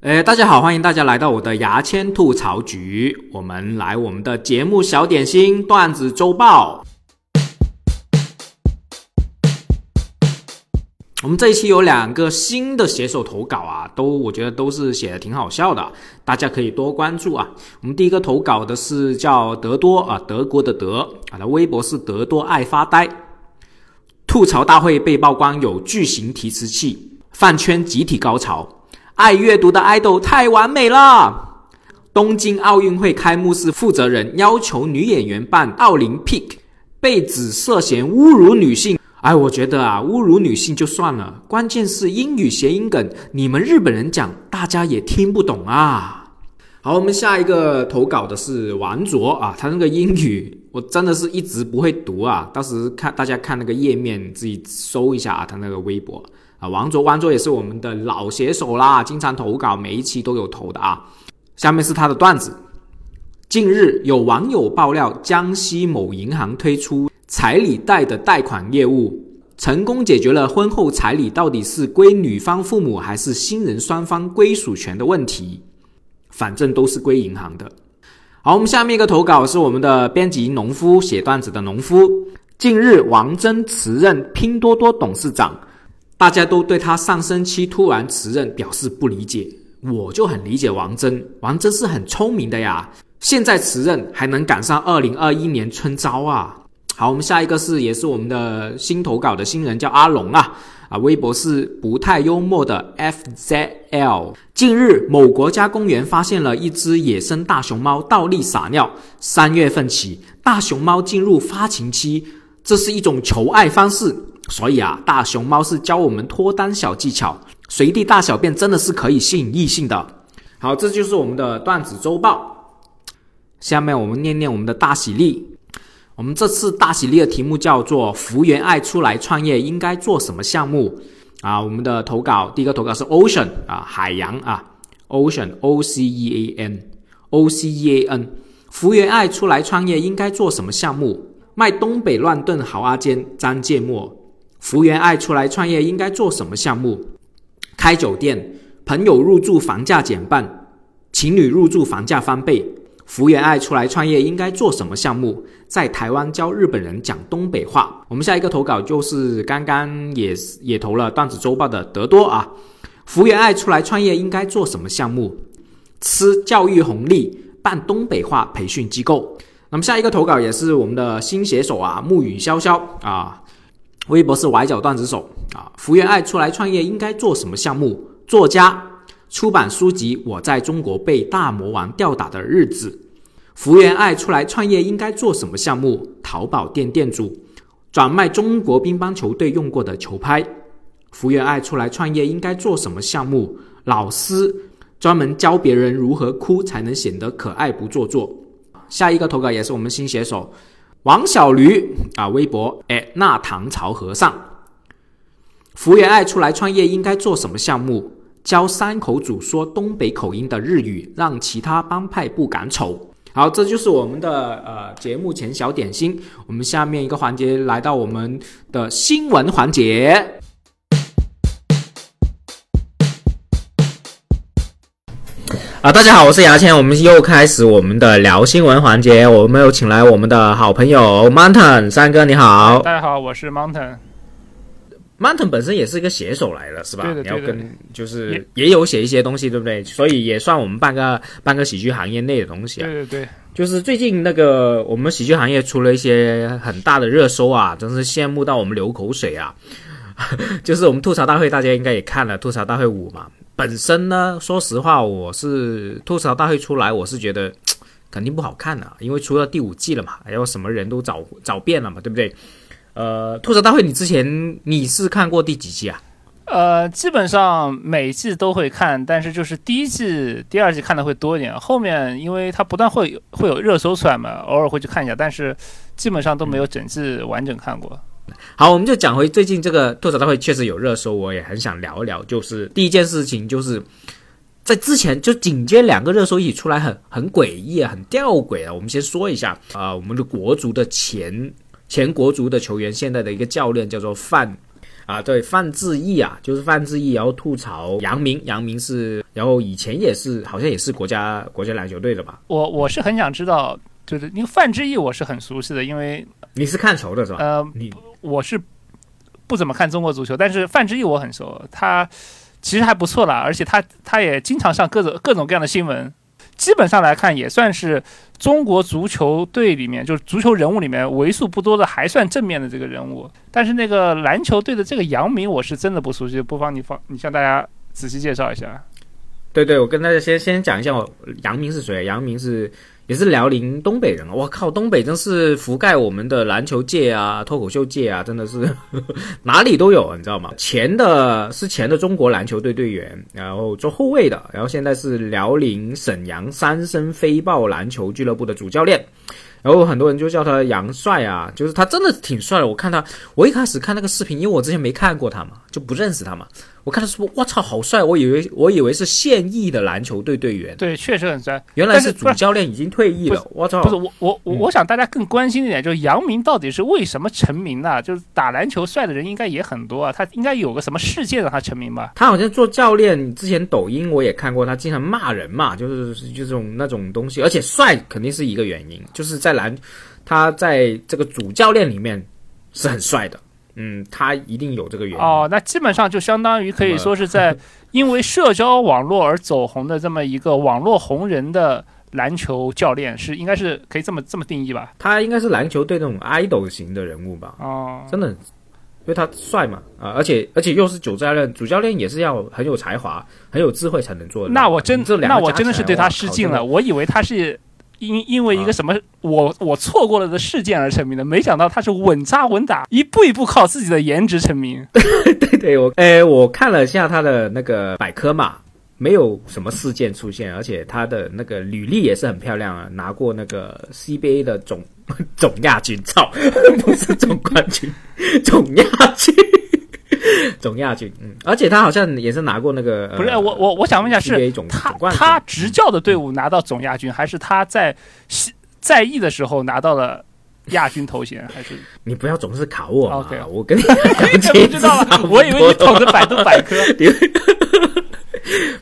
呃，大家好，欢迎大家来到我的牙签吐槽局。我们来我们的节目小点心段子周报。我们这一期有两个新的写手投稿啊，都我觉得都是写的挺好笑的，大家可以多关注啊。我们第一个投稿的是叫德多啊，德国的德啊，他微博是德多爱发呆。吐槽大会被曝光有巨型提词器，饭圈集体高潮。爱阅读的爱豆太完美了。东京奥运会开幕式负责人要求女演员扮奥林匹克，被指涉嫌侮辱女性。哎，我觉得啊，侮辱女性就算了，关键是英语谐音梗，你们日本人讲，大家也听不懂啊。好，我们下一个投稿的是王卓啊，他那个英语我真的是一直不会读啊，到时看大家看那个页面自己搜一下啊，他那个微博。啊，王卓，王卓也是我们的老写手啦，经常投稿，每一期都有投的啊。下面是他的段子。近日有网友爆料，江西某银行推出彩礼贷的贷款业务，成功解决了婚后彩礼到底是归女方父母还是新人双方归属权的问题。反正都是归银行的。好，我们下面一个投稿是我们的编辑农夫写段子的农夫。近日，王峥辞任拼多多董事长。大家都对他上升期突然辞任表示不理解，我就很理解王峥，王峥是很聪明的呀，现在辞任还能赶上二零二一年春招啊。好，我们下一个是也是我们的新投稿的新人叫阿龙啊，啊，微博是不太幽默的 FZL。近日，某国家公园发现了一只野生大熊猫倒立撒尿，三月份起，大熊猫进入发情期，这是一种求爱方式。所以啊，大熊猫是教我们脱单小技巧，随地大小便真的是可以吸引异性的。好，这就是我们的段子周报。下面我们念念我们的大喜力。我们这次大喜力的题目叫做“福原爱出来创业应该做什么项目”。啊，我们的投稿第一个投稿是 Ocean 啊，海洋啊，Ocean O C E A N O C E A N。福原爱出来创业应该做什么项目？卖东北乱炖好阿坚张芥末。福原爱出来创业应该做什么项目？开酒店，朋友入住房价减半，情侣入住房价翻倍。福原爱出来创业应该做什么项目？在台湾教日本人讲东北话。我们下一个投稿就是刚刚也也投了段子周报的德多啊。福原爱出来创业应该做什么项目？吃教育红利，办东北话培训机构。那么下一个投稿也是我们的新写手啊，暮雨潇潇啊。微博是崴脚段子手啊，福原爱出来创业应该做什么项目？作家出版书籍《我在中国被大魔王吊打的日子》。福原爱出来创业应该做什么项目？淘宝店店主转卖中国乒乓球队用过的球拍。福原爱出来创业应该做什么项目？老师专门教别人如何哭才能显得可爱不做作。下一个投稿也是我们新写手。王小驴啊，微博哎，那唐朝和尚，福原爱出来创业应该做什么项目？教三口组说东北口音的日语，让其他帮派不敢瞅。好，这就是我们的呃节目前小点心。我们下面一个环节来到我们的新闻环节。啊，大家好，我是牙签，我们又开始我们的聊新闻环节。我们有请来我们的好朋友 Mountain 三哥，你好。大家好，我是 Mountain。Mountain 本身也是一个写手来了，是吧？对的，你要跟就是也有写一些东西，对不对？所以也算我们半个半个喜剧行业内的东西啊。对对对，就是最近那个我们喜剧行业出了一些很大的热搜啊，真是羡慕到我们流口水啊。就是我们吐槽大会，大家应该也看了吐槽大会五嘛。本身呢，说实话，我是吐槽大会出来，我是觉得 肯定不好看的，因为出了第五季了嘛，然后什么人都找找遍了嘛，对不对？呃，吐槽大会，你之前你是看过第几季啊？呃，基本上每季都会看，但是就是第一季、第二季看的会多一点，后面因为它不断会会有热搜出来嘛，偶尔会去看一下，但是基本上都没有整季完整看过。好，我们就讲回最近这个吐槽大会确实有热搜，我也很想聊一聊。就是第一件事情，就是在之前就紧接两个热搜一起出来，很很诡异啊，很吊诡啊。我们先说一下啊，我们的国足的前前国足的球员，现在的一个教练叫做范啊，对，范志毅啊，就是范志毅，然后吐槽杨明，杨明是，然后以前也是，好像也是国家国家篮球队的吧？我我是很想知道，就是因为范志毅我是很熟悉的，因为你是看球的是吧？呃，你我是不怎么看中国足球，但是范志毅我很熟，他其实还不错啦，而且他他也经常上各种各种各样的新闻，基本上来看也算是中国足球队里面就是足球人物里面为数不多的还算正面的这个人物。但是那个篮球队的这个杨明我是真的不熟悉，不妨你放你向大家仔细介绍一下。对对，我跟大家先先讲一下，我杨明是谁？杨明是也是辽宁东北人啊！我靠，东北真是覆盖我们的篮球界啊、脱口秀界啊，真的是 哪里都有，你知道吗？前的是前的中国篮球队队员，然后做后卫的，然后现在是辽宁沈阳三生飞豹篮球俱乐部的主教练。然后很多人就叫他杨帅啊，就是他真的挺帅的。我看他，我一开始看那个视频，因为我之前没看过他嘛，就不认识他嘛。我看他说，我操，好帅！我以为我以为是现役的篮球队队员，对，确实很帅。原来是主教练已经退役了。我操！不是我我我我想大家更关心一点，就是杨明到底是为什么成名的？就是打篮球帅的人应该也很多啊，他应该有个什么事件让他成名吧？他好像做教练之前，抖音我也看过，他经常骂人嘛，就是就这种那种东西。而且帅肯定是一个原因，就是在篮，他在这个主教练里面是很帅的。嗯，他一定有这个原因哦。那基本上就相当于可以说是在 因为社交网络而走红的这么一个网络红人的篮球教练，是应该是可以这么这么定义吧？他应该是篮球队那种 idol 型的人物吧？哦，真的，因为他帅嘛啊，而且而且又是主教练，主教练也是要很有才华、很有智慧才能做的。那我真这那我真的是对他失敬了，我以为他是。因因为一个什么我我错过了的事件而成名的，没想到他是稳扎稳打，一步一步靠自己的颜值成名。对对，我诶，我看了一下他的那个百科嘛，没有什么事件出现，而且他的那个履历也是很漂亮啊，拿过那个 CBA 的总 总亚军，操，不是总冠军，总亚军。总亚军，嗯，而且他好像也是拿过那个，不是我我我想问一下，是他他执教的队伍拿到总亚军，还是他在在役的时候拿到了亚军头衔？还是你不要总是考我？OK，我跟你 不知道了，我以为你懂得百度百科，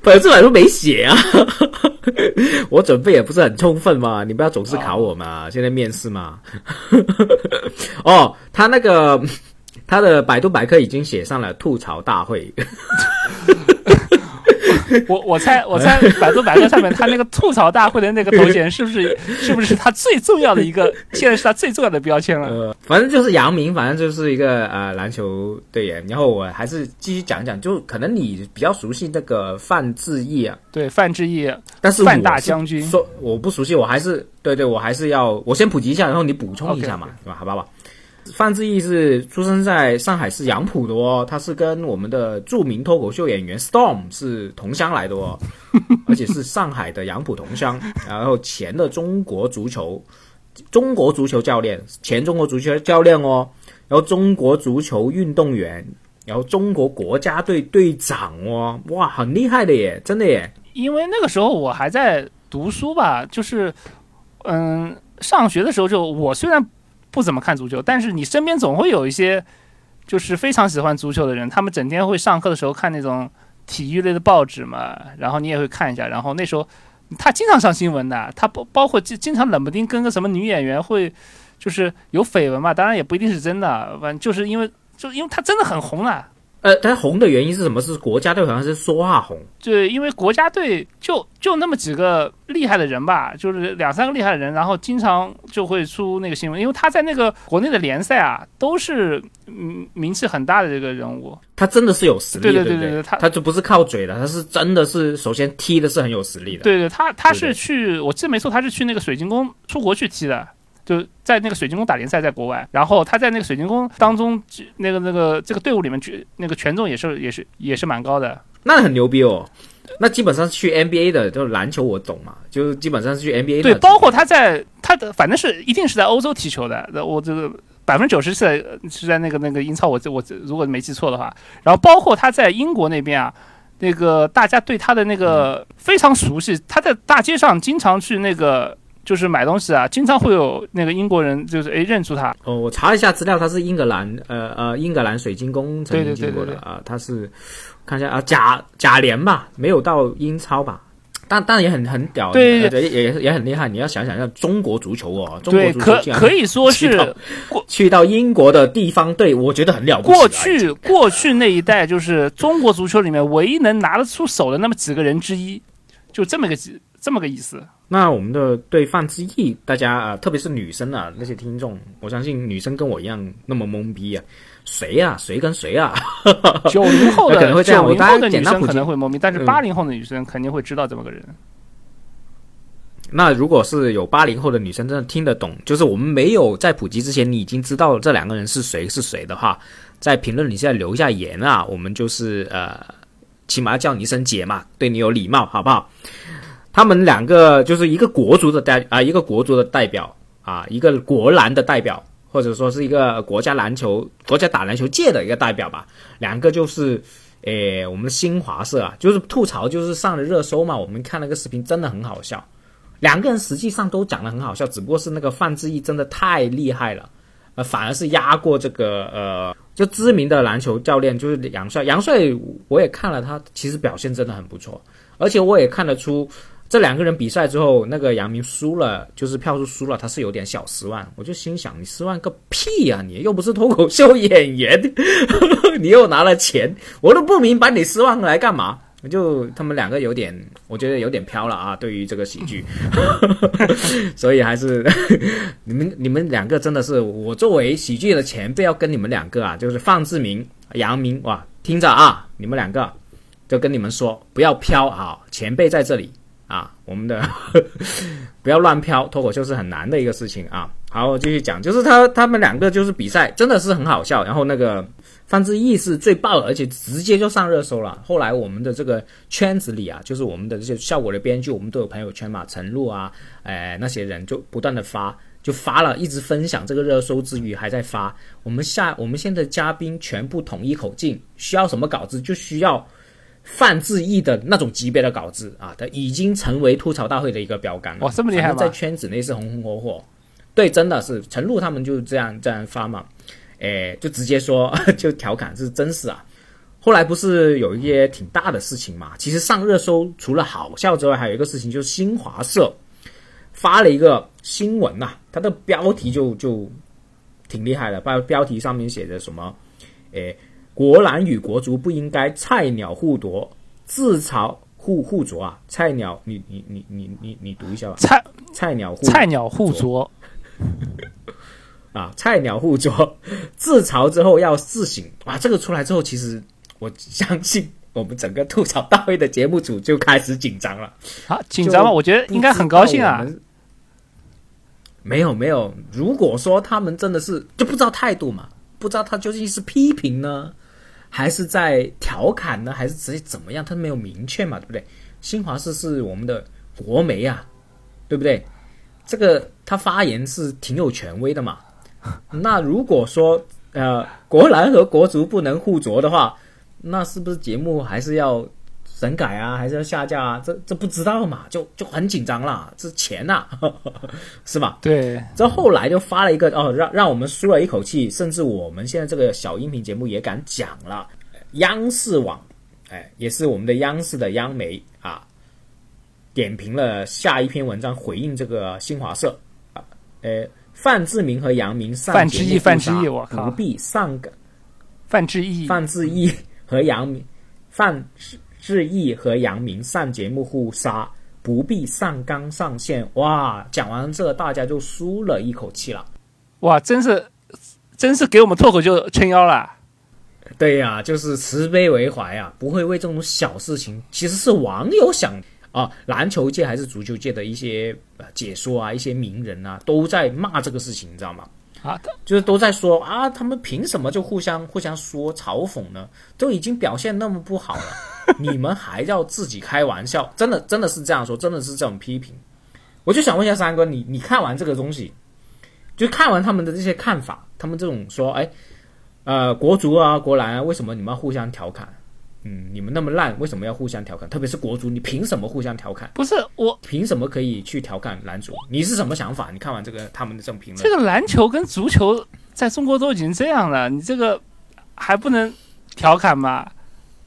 百度百科没写啊，我准备也不是很充分嘛，你不要总是考我嘛，现在面试嘛，哦，他那个。他的百度百科已经写上了吐槽大会。我我猜我猜百度百科上面他那个吐槽大会的那个头衔是不是 是不是他最重要的一个？现在是他最重要的标签了。呃，反正就是杨明，反正就是一个呃篮球队员。然后我还是继续讲讲，就可能你比较熟悉那个范志毅啊。对，范志毅，但是范大将军说我不熟悉，我还是对对，我还是要我先普及一下，然后你补充一下嘛，对吧？好吧吧。范志毅是出生在上海市杨浦的哦，他是跟我们的著名脱口秀演员 Storm 是同乡来的哦，而且是上海的杨浦同乡。然后前的中国足球，中国足球教练，前中国足球教练哦，然后中国足球运动员，然后中国国家队队长哦，哇，很厉害的耶，真的耶。因为那个时候我还在读书吧，就是嗯，上学的时候就我虽然。不怎么看足球，但是你身边总会有一些就是非常喜欢足球的人，他们整天会上课的时候看那种体育类的报纸嘛，然后你也会看一下，然后那时候他经常上新闻的，他包包括经经常冷不丁跟个什么女演员会就是有绯闻嘛，当然也不一定是真的，反正就是因为就因为他真的很红了。呃，他红的原因是什么？是国家队好像是说话红。对，因为国家队就就那么几个厉害的人吧，就是两三个厉害的人，然后经常就会出那个新闻。因为他在那个国内的联赛啊，都是嗯名气很大的这个人物。他真的是有实力，对对对对，他他就不是靠嘴的，他是真的是首先踢的是很有实力的。对对，他他是去，我记得没错，他是去那个水晶宫出国去踢的。就在那个水晶宫打联赛，在国外，然后他在那个水晶宫当中，那个那个这个队伍里面，那个权重也是也是也是蛮高的，那很牛逼哦。那基本上是去 NBA 的，就是篮球我懂嘛，就基本上是去 NBA 的。对，包括他在他的反正是一定是在欧洲踢球的，我这个百分之九十是在是在那个那个英超，我我如果没记错的话，然后包括他在英国那边啊，那个大家对他的那个非常熟悉，他在大街上经常去那个。就是买东西啊，经常会有那个英国人就是哎认出他。哦，我查了一下资料，他是英格兰呃呃英格兰水晶宫曾经经过的啊，他是看一下啊甲甲联吧，没有到英超吧。但但也很很屌，对对也也也很厉害。你要想想，像中国足球哦，中国，可足球竟然可以说是去到去到英国的地方队，我觉得很了不起。过去过去那一代就是中国足球里面唯一能拿得出手的那么几个人之一，就这么个几这么个意思。那我们的对范志毅，大家啊、呃特别是女生啊，那些听众，我相信女生跟我一样那么懵逼啊，谁呀、谁跟谁啊？九零后的 可能会的这样我大概九零后的女生简单普及可能会懵逼，但是嗯八零后的女生肯定会知道这么个人。那如果是有八零后的女生真的听得懂，就是我们没有在普及之前，你已经知道这两个人是谁是谁的话，在评论里现在留一下言啊，我们就是呃，起码要叫你一声姐嘛，对你有礼貌，好不好？他们两个就是一个国足的代啊、一个国足的代表啊，一个国篮的代表，或者说是一个国家篮球国家打篮球界的一个代表吧。两个就是，诶，我们新华社啊，就是吐槽，就是上了热搜嘛。我们看那个视频真的很好笑，两个人实际上都讲的很好笑，只不过是那个范志毅真的太厉害了，呃，反而是压过这个呃，就知名的篮球教练就是杨帅。杨帅我也看了他，其实表现真的很不错，而且我也看得出。这两个人比赛之后，那个杨明输了，就是票数输了，他是有点小失望。我就心想，你失望个屁呀、你又不是脱口秀演员，你又拿了钱，我都不明白你失望来干嘛。就他们两个有点，我觉得有点飘了啊。对于这个喜剧，所以还是你们你们两个真的是我作为喜剧的前辈，要跟你们两个啊，就是范志明、杨明哇，听着啊，你们两个就跟你们说，不要飘啊，前辈在这里。啊，我们的 不要乱飘，脱口秀是很难的一个事情啊。好，继续讲，就是他他们两个就是比赛真的是很好笑，然后那个范志毅是最爆的，而且直接就上热搜了。后来我们的这个圈子里啊，就是我们的这些效果的编剧，我们都有朋友圈嘛，陈露啊，哎那些人就不断的发，就发了，一直分享这个热搜之余还在发。我们下我们现在嘉宾全部统一口径，需要什么稿子就需要。范志毅的那种级别的稿子啊，他已经成为吐槽大会的一个标杆了。哇这么厉害吗在圈子内是红红火火。对，真的是陈露他们就这样这样发嘛，诶，就直接说 就调侃是真是啊。后来不是有一些挺大的事情嘛？其实上热搜除了好笑之外，还有一个事情就是新华社发了一个新闻呐、它的标题就就挺厉害的，标标题上面写着什么，诶。国篮与国足不应该菜鸟互夺，自嘲互互啄啊！菜鸟，你你你你你你读一下吧。菜菜鸟互菜鸟互啄，啊，菜鸟互啄，自嘲之后要自省啊！这个出来之后，其实我相信我们整个吐槽大会的节目组就开始紧张了。啊，紧张吗？我觉得应该很高兴啊。没有没有，如果说他们真的是就不知道态度嘛，不知道他究竟是批评呢，还是在调侃呢，还是直接怎么样？他没有明确嘛，对不对？新华社是我们的国媒啊，对不对？这个他发言是挺有权威的嘛。那如果说呃国篮和国足不能互啄的话，那是不是节目还是要审改啊，还是要下架啊？这这不知道嘛，就就很紧张啦，这钱呐、是吧？对，这后来就发了一个哦，让让我们舒了一口气，甚至我们现在这个小音频节目也敢讲了。央视网，哎，也是我们的央视的央媒啊，点评了下一篇文章回应这个新华社啊，呃，范志明和杨明上范志毅范志毅我靠不必上个。范志毅，范志毅和杨明，范志毅和杨明上节目互杀，不必上纲上线。哇，讲完这大家就舒了一口气了。哇，真是真是给我们脱口秀撑腰了。对呀、就是慈悲为怀啊，不会为这种小事情，其实是网友想啊，篮球界还是足球界的一些呃解说啊，一些名人啊，都在骂这个事情，你知道吗？啊，就是都在说啊，他们凭什么就互相互相说嘲讽呢？都已经表现那么不好了，你们还要自己开玩笑？真的真的是这样说，真的是这种批评。我就想问一下三哥，你你看完这个东西，就看完他们的这些看法，他们这种说，哎，呃，国足啊、国篮啊，为什么你们要互相调侃？嗯，你们那么烂，为什么要互相调侃？特别是国足，你凭什么互相调侃？不是我凭什么可以去调侃男足？你是什么想法？你看完这个他们的这种评论，这个篮球跟足球在中国都已经这样了，你这个还不能调侃吗？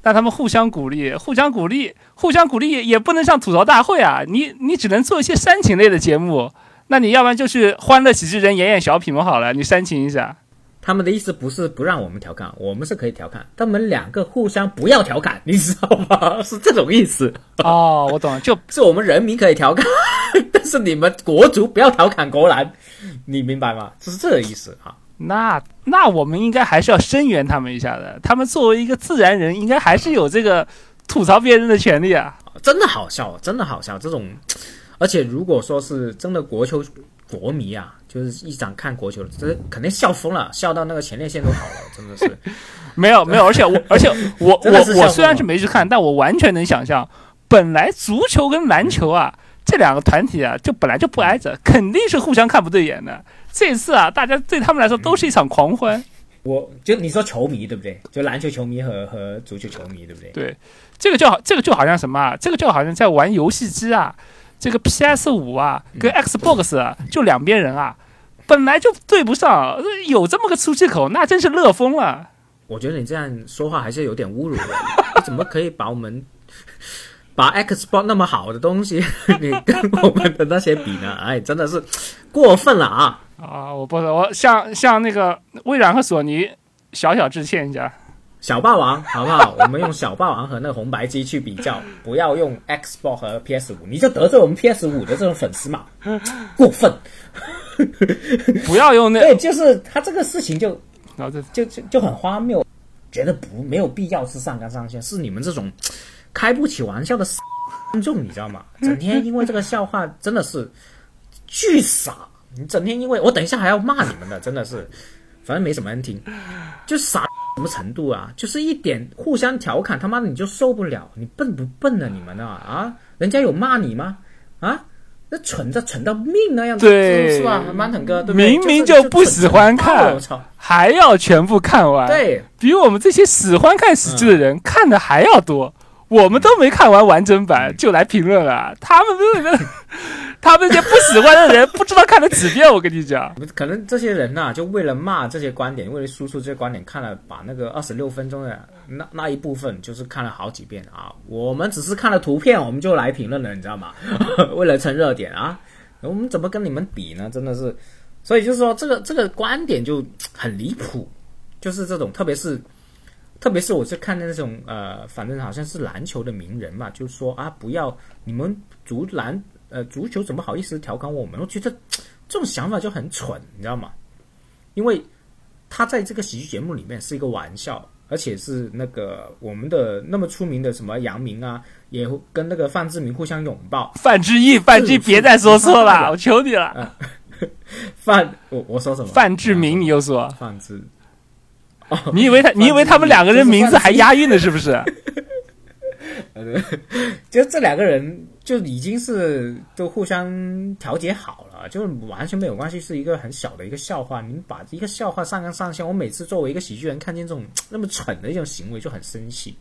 让他们互相鼓励，互相鼓励，互相鼓励也也不能上吐槽大会啊！你你只能做一些煽情类的节目，那你要不然就去欢乐喜剧人演演小品嘛好了，你煽情一下。他们的意思不是不让我们调侃，我们是可以调侃，他们两个互相不要调侃，你知道吗？是这种意思。哦，我懂了，就 是我们人民可以调侃，但是你们国足不要调侃国篮，你明白吗？就是这个意思啊。那那我们应该还是要声援他们一下的。他们作为一个自然人，应该还是有这个吐槽别人的权利啊。真的好笑，真的好笑。这种，而且如果说是真的国球国迷啊，就是一场看国球的，这肯定笑疯了，笑到那个前列腺都好了，真的是。没有没有，而且我 而且我我我虽然是没去看，但我完全能想象，本来足球跟篮球啊这两个团体啊，就本来就不挨着，肯定是互相看不对眼的。这次啊，大家对他们来说都是一场狂欢。我就你说球迷对不对？就篮球球迷和和足球球迷对不对？对，这个就好，这个就好像什么啊？这个就好像在玩游戏机啊，这个 PS 五啊跟 Xbox 啊，就两边人啊，本来就对不上，有这么个出气口，那真是乐疯了。我觉得你这样说话还是有点侮辱的，你怎么可以把我们？把 Xbox 那么好的东西，你跟我们的那些比呢？哎，真的是过分了啊！啊，我不我向向那个微软和索尼小小致歉一下。小霸王，好不好？我们用小霸王和那个红白机去比较，不要用 Xbox 和 PS 五，你就得罪我们 PS 五的这种粉丝嘛？过分！不要用那，对，就是他这个事情就，然后就就就很荒谬，觉得不没有必要是上纲上线，是你们这种。开不起玩笑的观 众，你知道吗？整天因为这个笑话真的是巨傻。你整天因为我等一下还要骂你们的，真的是，反正没什么人听，就傻什么程度啊？就是一点互相调侃，他妈的你就受不了？你笨不笨啊？你们啊啊？人家有骂你吗？啊？那蠢的蠢到命那样子，是吧？满腾哥对，明明就不喜欢看，还要全部看完，对比我们这些喜欢看喜剧的人看的还要多。我们都没看完完整版就来评论了，他们这个，他们这些不喜欢的人不知道看了几遍。我跟你讲，可能这些人呐，就为了骂这些观点，为了输出这些观点，看了把那个二十六分钟的那那一部分，就是看了好几遍啊。我们只是看了图片，我们就来评论了，你知道吗？为了蹭热点啊，我们怎么跟你们比呢？真的是，所以就是说，这个这个观点就很离谱，就是这种，特别是。特别是我是看那种呃，反正好像是篮球的名人嘛，就说啊，不要你们足篮呃足球怎么好意思调侃我们？我觉得这种想法就很蠢，你知道吗？因为他在这个喜剧节目里面是一个玩笑，而且是那个我们的那么出名的什么杨明啊，也跟那个范志明互相拥抱。范志毅，范志别再说错了，我求你了。范，我我说什么？范志明，你又说范志。你以为他？你以为他们两个人名字 还押韵呢？是不是？就这两个人就已经是都互相调节好了，就完全没有关系，是一个很小的一个笑话。你们把一个笑话上纲上线，我每次作为一个喜剧人看见这种那么蠢的一种行为就很生气。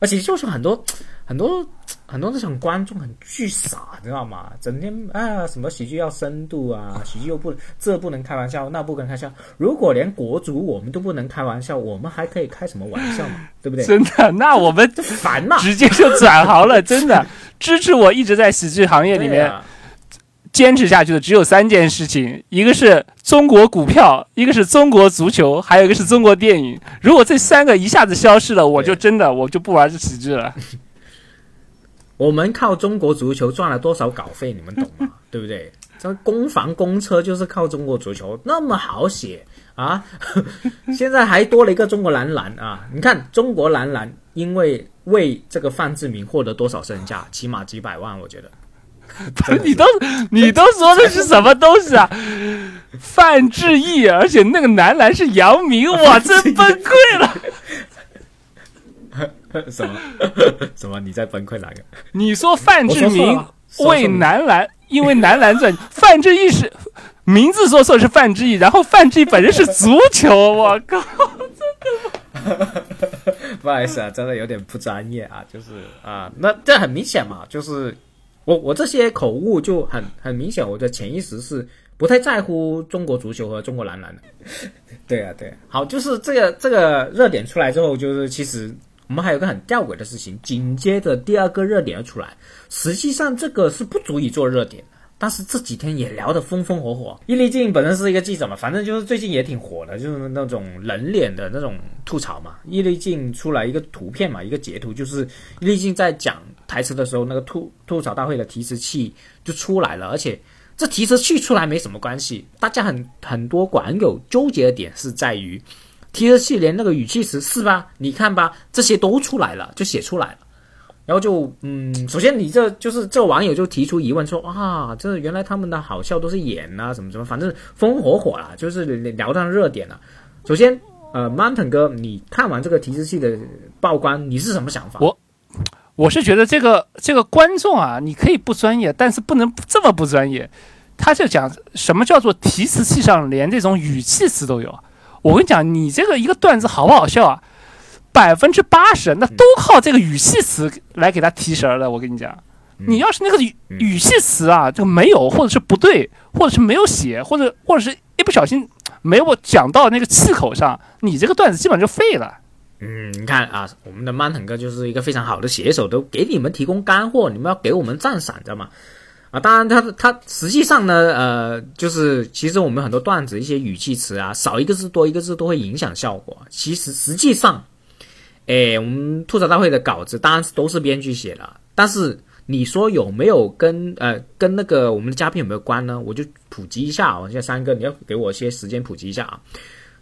而且就是很多很多很多那种观众很巨傻，知道吗？整天啊，什么喜剧要深度啊，喜剧又不这不能开玩笑，那不能开玩笑。如果连国足我们都不能开玩笑，我们还可以开什么玩笑嘛？对不对？真的，那我们烦嘛，直接就转行了。真的，支持我一直在喜剧行业里面。坚持下去的只有三件事情，一个是中国股票，一个是中国足球，还有一个是中国电影。如果这三个一下子消失了，我就真的我就不玩这喜剧了。我们靠中国足球赚了多少稿费，你们懂吗？对不对？这攻防公车就是靠中国足球，那么好写啊！现在还多了一个中国男篮啊！你看中国男篮，因为为这个范志明获得多少身价，起码几百万，我觉得。你都 你都说的是什么东西啊？范志毅，而且那个男篮是姚明，我真崩溃了。什么什么？你在崩溃哪个？你说范志明为男篮，因为男篮赚。范志毅是名字说错是范志毅，然后范志毅本人是足球，我靠，真的。不好意思啊，真的有点不专业啊，就是啊，那这很明显嘛，就是我我这些口误就很很明显，我的潜意识是不太在乎中国足球和中国男篮的。对啊，对，好，就是这个这个热点出来之后，就是其实我们还有个很吊诡的事情，紧接着第二个热点要出来，实际上这个是不足以做热点。但是这几天也聊得风风火火。易立竞本身是一个记者嘛，反正就是最近也挺火的，就是那种冷脸的那种吐槽嘛。易立竞出来一个图片嘛，一个截图，就是易立竞在讲台词的时候，那个吐吐槽大会的提词器就出来了，而且这提词器出来没什么关系，大家很很多网友纠结的点是在于提词器连那个语气词是吧？你看吧，这些都出来了，就写出来了。然后就嗯，首先你这就是这网友就提出疑问说啊，这原来他们的好笑都是演啊，什么什么，反正风火火了，就是聊到热点了。首先，呃，Mountain 哥，你看完这个提示器的曝光，你是什么想法？我我是觉得这个这个观众啊，你可以不专业，但是不能这么不专业。他就讲什么叫做提词器上连这种语气词都有。我跟你讲，你这个一个段子好不好笑啊？百分之八十，那都靠这个语气词来给他提神的。我跟你讲，你要是那个语语气词啊，这个没有，或者是不对，或者是没有写，或者或者是一不小心没有讲到那个气口上，你这个段子基本上就废了。嗯，你看啊，我们的曼腾哥就是一个非常好的写手，都给你们提供干货，你们要给我们赞赏，知道吗？啊，当然他他实际上呢，呃，就是其实我们很多段子一些语气词啊，少一个字多一个字都会影响效果。其实实际上。哎，我们吐槽大会的稿子当然是都是编剧写的，但是你说有没有跟呃跟那个我们的嘉宾有没有关呢？我就普及一下啊，现在三个你要给我些时间普及一下啊。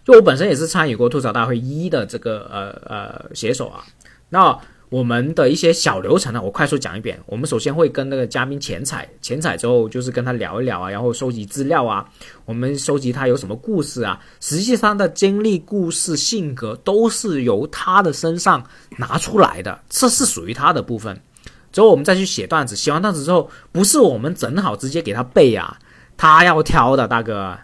就我本身也是参与过吐槽大会一的这个呃呃写手啊，那。我们的一些小流程呢，我快速讲一遍。我们首先会跟那个嘉宾浅采，浅采之后就是跟他聊一聊啊，然后收集资料啊。我们收集他有什么故事啊，实际上的经历、故事、性格都是由他的身上拿出来的，这是属于他的部分。之后我们再去写段子，写完段子之后，不是我们整好直接给他背啊，他要挑的，大哥。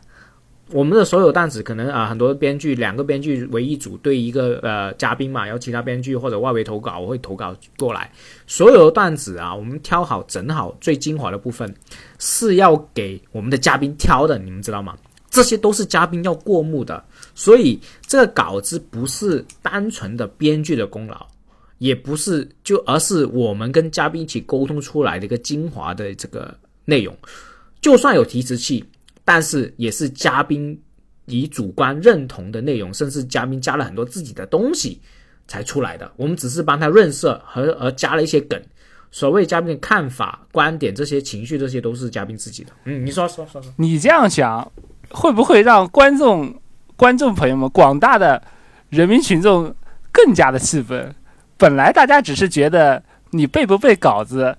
我们的所有段子可能啊，很多编剧两个编剧为一组对一个呃嘉宾嘛，然后其他编剧或者外围投稿，我会投稿过来。所有的段子啊，我们挑好整好最精华的部分，是要给我们的嘉宾挑的，你们知道吗？这些都是嘉宾要过目的，所以这个稿子不是单纯的编剧的功劳，也不是就而是我们跟嘉宾一起沟通出来的一个精华的这个内容。就算有提词器。但是也是嘉宾以主观认同的内容，甚至嘉宾加了很多自己的东西才出来的。我们只是帮他润色和而加了一些梗。所谓嘉宾的看法、观点这些情绪，这些都是嘉宾自己的。嗯，你说说说说。你这样讲，会不会让观众、观众朋友们、广大的人民群众更加的气愤？本来大家只是觉得你背不背稿子。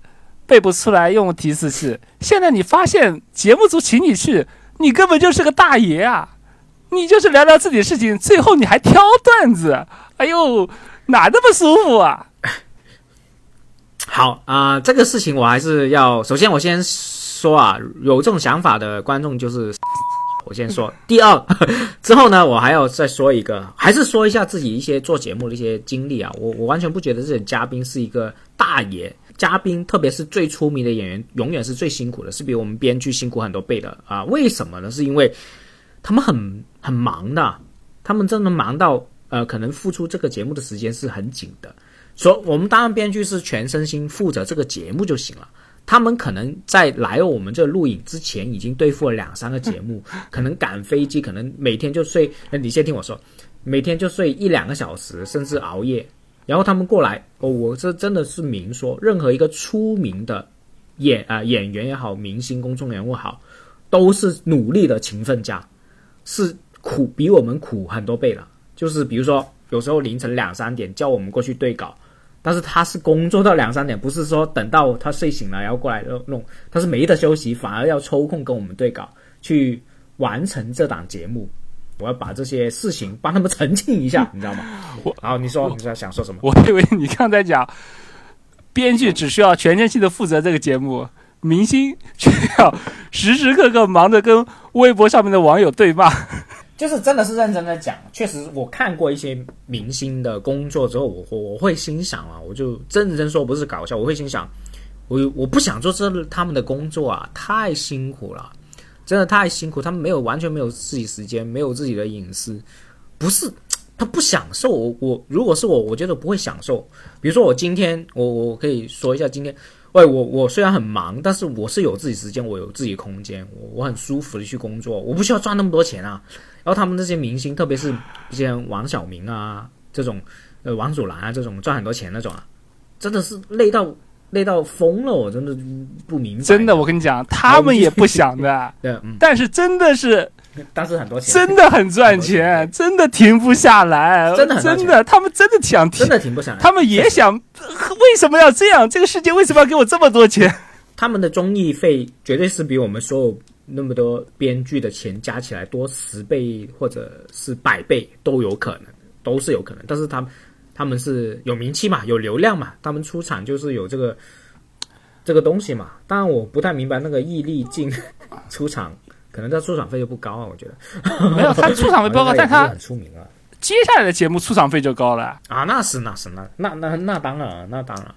背不出来用提示器，现在你发现节目组请你去，你根本就是个大爷啊！你就是聊聊自己的事情，最后你还挑段子，哎呦，哪那么舒服啊？好啊，这个事情我还是要首先我先说啊，有这种想法的观众就是 我先说。第二 之后呢，我还要再说一个，还是说一下自己一些做节目的一些经历啊。我我完全不觉得这种嘉宾是一个大爷。嘉宾，特别是最出名的演员，永远是最辛苦的，是比我们编剧辛苦很多倍的啊！为什么呢？是因为他们很很忙的，他们真的忙到呃，可能付出这个节目的时间是很紧的。所我们当然编剧是全身心负责这个节目就行了。他们可能在来我们这录影之前，已经对付了两三个节目，可能赶飞机，可能每天就睡。你先听我说，每天就睡一两个小时，甚至熬夜。然后他们过来哦，我这真的是明说，任何一个出名的演啊演员也好，明星公众人物好，都是努力的勤奋家，是苦比我们苦很多倍了。就是比如说，有时候凌晨两三点叫我们过去对稿，但是他是工作到两三点，不是说等到他睡醒了然后过来弄弄，他是没得休息，反而要抽空跟我们对稿，去完成这档节目。我要把这些事情帮他们澄清一下，你知道吗？我然后，你说，你说想说什么？我以为你刚才讲，编剧只需要全天性的负责这个节目，明星却要时时刻刻忙着跟微博上面的网友对骂。就是真的是认真的讲，确实我看过一些明星的工作之后，我我我会心想啊，我就认真说不是搞笑，我会心想，我我不想做这他们的工作啊，太辛苦了，真的太辛苦，他们没有完全没有自己时间，没有自己的隐私，不是他不享受，我我如果是我，我觉得不会享受。比如说我今天我我可以说一下今天。喂，我我虽然很忙，但是我是有自己时间，我有自己空间，我我很舒服的去工作，我不需要赚那么多钱啊。然后他们这些明星，特别是一些王小明啊这种，呃王祖蓝啊这种赚很多钱那种啊，真的是累到累到疯了，我真的不明白。真的，我跟你讲，他们也不想的，对，但是真的是。但是很多钱真的很赚钱，真的停不下来，真的真的，他们真的想停，真的停不下来。他们也想，为什么要这样？这个世界为什么要给我这么多钱？他们的综艺费绝对是比我们所有那么多编剧的钱加起来多十倍或者是百倍都有可能，都是有可能。但是他们他们是有名气嘛，有流量嘛，他们出场就是有这个这个东西嘛。当然，我不太明白那个易立竞出场。可能他出场费就不高啊，我觉得没有他出场费不高，但他很出名啊。接下来的节目出场费就高了啊，那是那是那那那那当然那当然，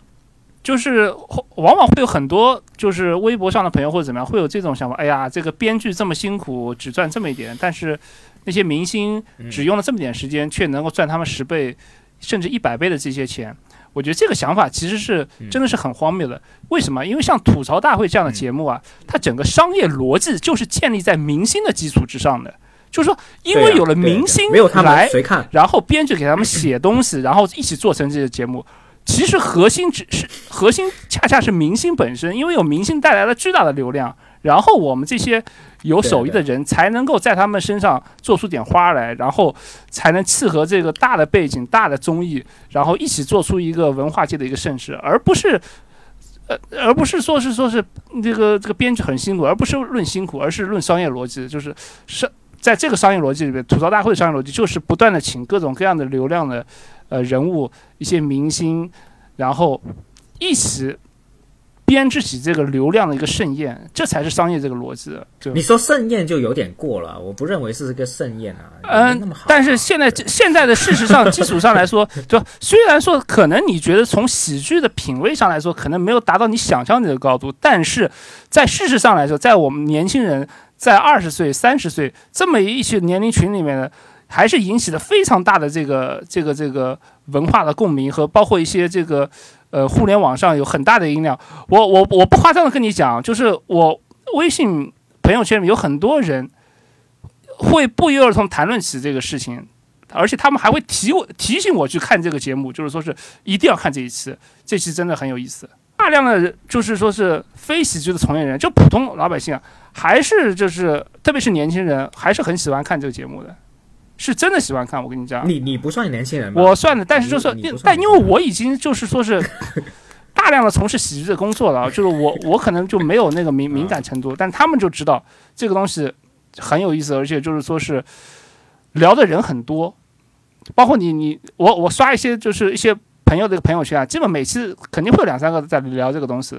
就是往往会有很多就是微博上的朋友或者怎么样会有这种想法，哎呀，这个编剧这么辛苦，只赚这么一点，但是那些明星只用了这么点时间，却能够赚他们十倍甚至一百倍的这些钱。我觉得这个想法其实是真的是很荒谬的。为什么？因为像吐槽大会这样的节目啊，它整个商业逻辑就是建立在明星的基础之上的。就是说，因为有了明星没有他们谁看，然后编剧给他们写东西，然后一起做成这些节目。其实核心只是核心，恰恰是明星本身，因为有明星带来了巨大的流量。然后我们这些有手艺的人才能够在他们身上做出点花来，然后才能契合这个大的背景、大的综艺，然后一起做出一个文化界的一个盛世，而不是，呃，而不是说是说是这个这个编剧很辛苦，而不是论辛苦，而是论商业逻辑，就是商在这个商业逻辑里面，吐槽大会的商业逻辑就是不断的请各种各样的流量的呃人物、一些明星，然后一起。编织起这个流量的一个盛宴，这才是商业这个逻辑。你说盛宴就有点过了，我不认为是个盛宴啊。嗯，但是现在现在的事实上基础上来说，就虽然说可能你觉得从喜剧的品味上来说，可能没有达到你想象的高度，但是在事实上来说，在我们年轻人在二十岁、三十岁这么一些年龄群里面呢，还是引起了非常大的这个这个这个文化的共鸣和包括一些这个。呃，互联网上有很大的音量，我我我不夸张的跟你讲，就是我微信朋友圈里有很多人会不约而同谈论起这个事情，而且他们还会提我提醒我去看这个节目，就是说是一定要看这一期，这期真的很有意思。大量的就是说是非喜剧的从业人，就普通老百姓啊，还是就是特别是年轻人，还是很喜欢看这个节目的。是真的喜欢看，我跟你讲。你你不算年轻人我算的，但是就是，但因为我已经就是说是 大量的从事喜剧的工作了，就是我我可能就没有那个敏敏感程度，但他们就知道这个东西很有意思，而且就是说是聊的人很多，包括你你我我刷一些就是一些朋友的朋友圈啊，基本每次肯定会有两三个在聊这个东西。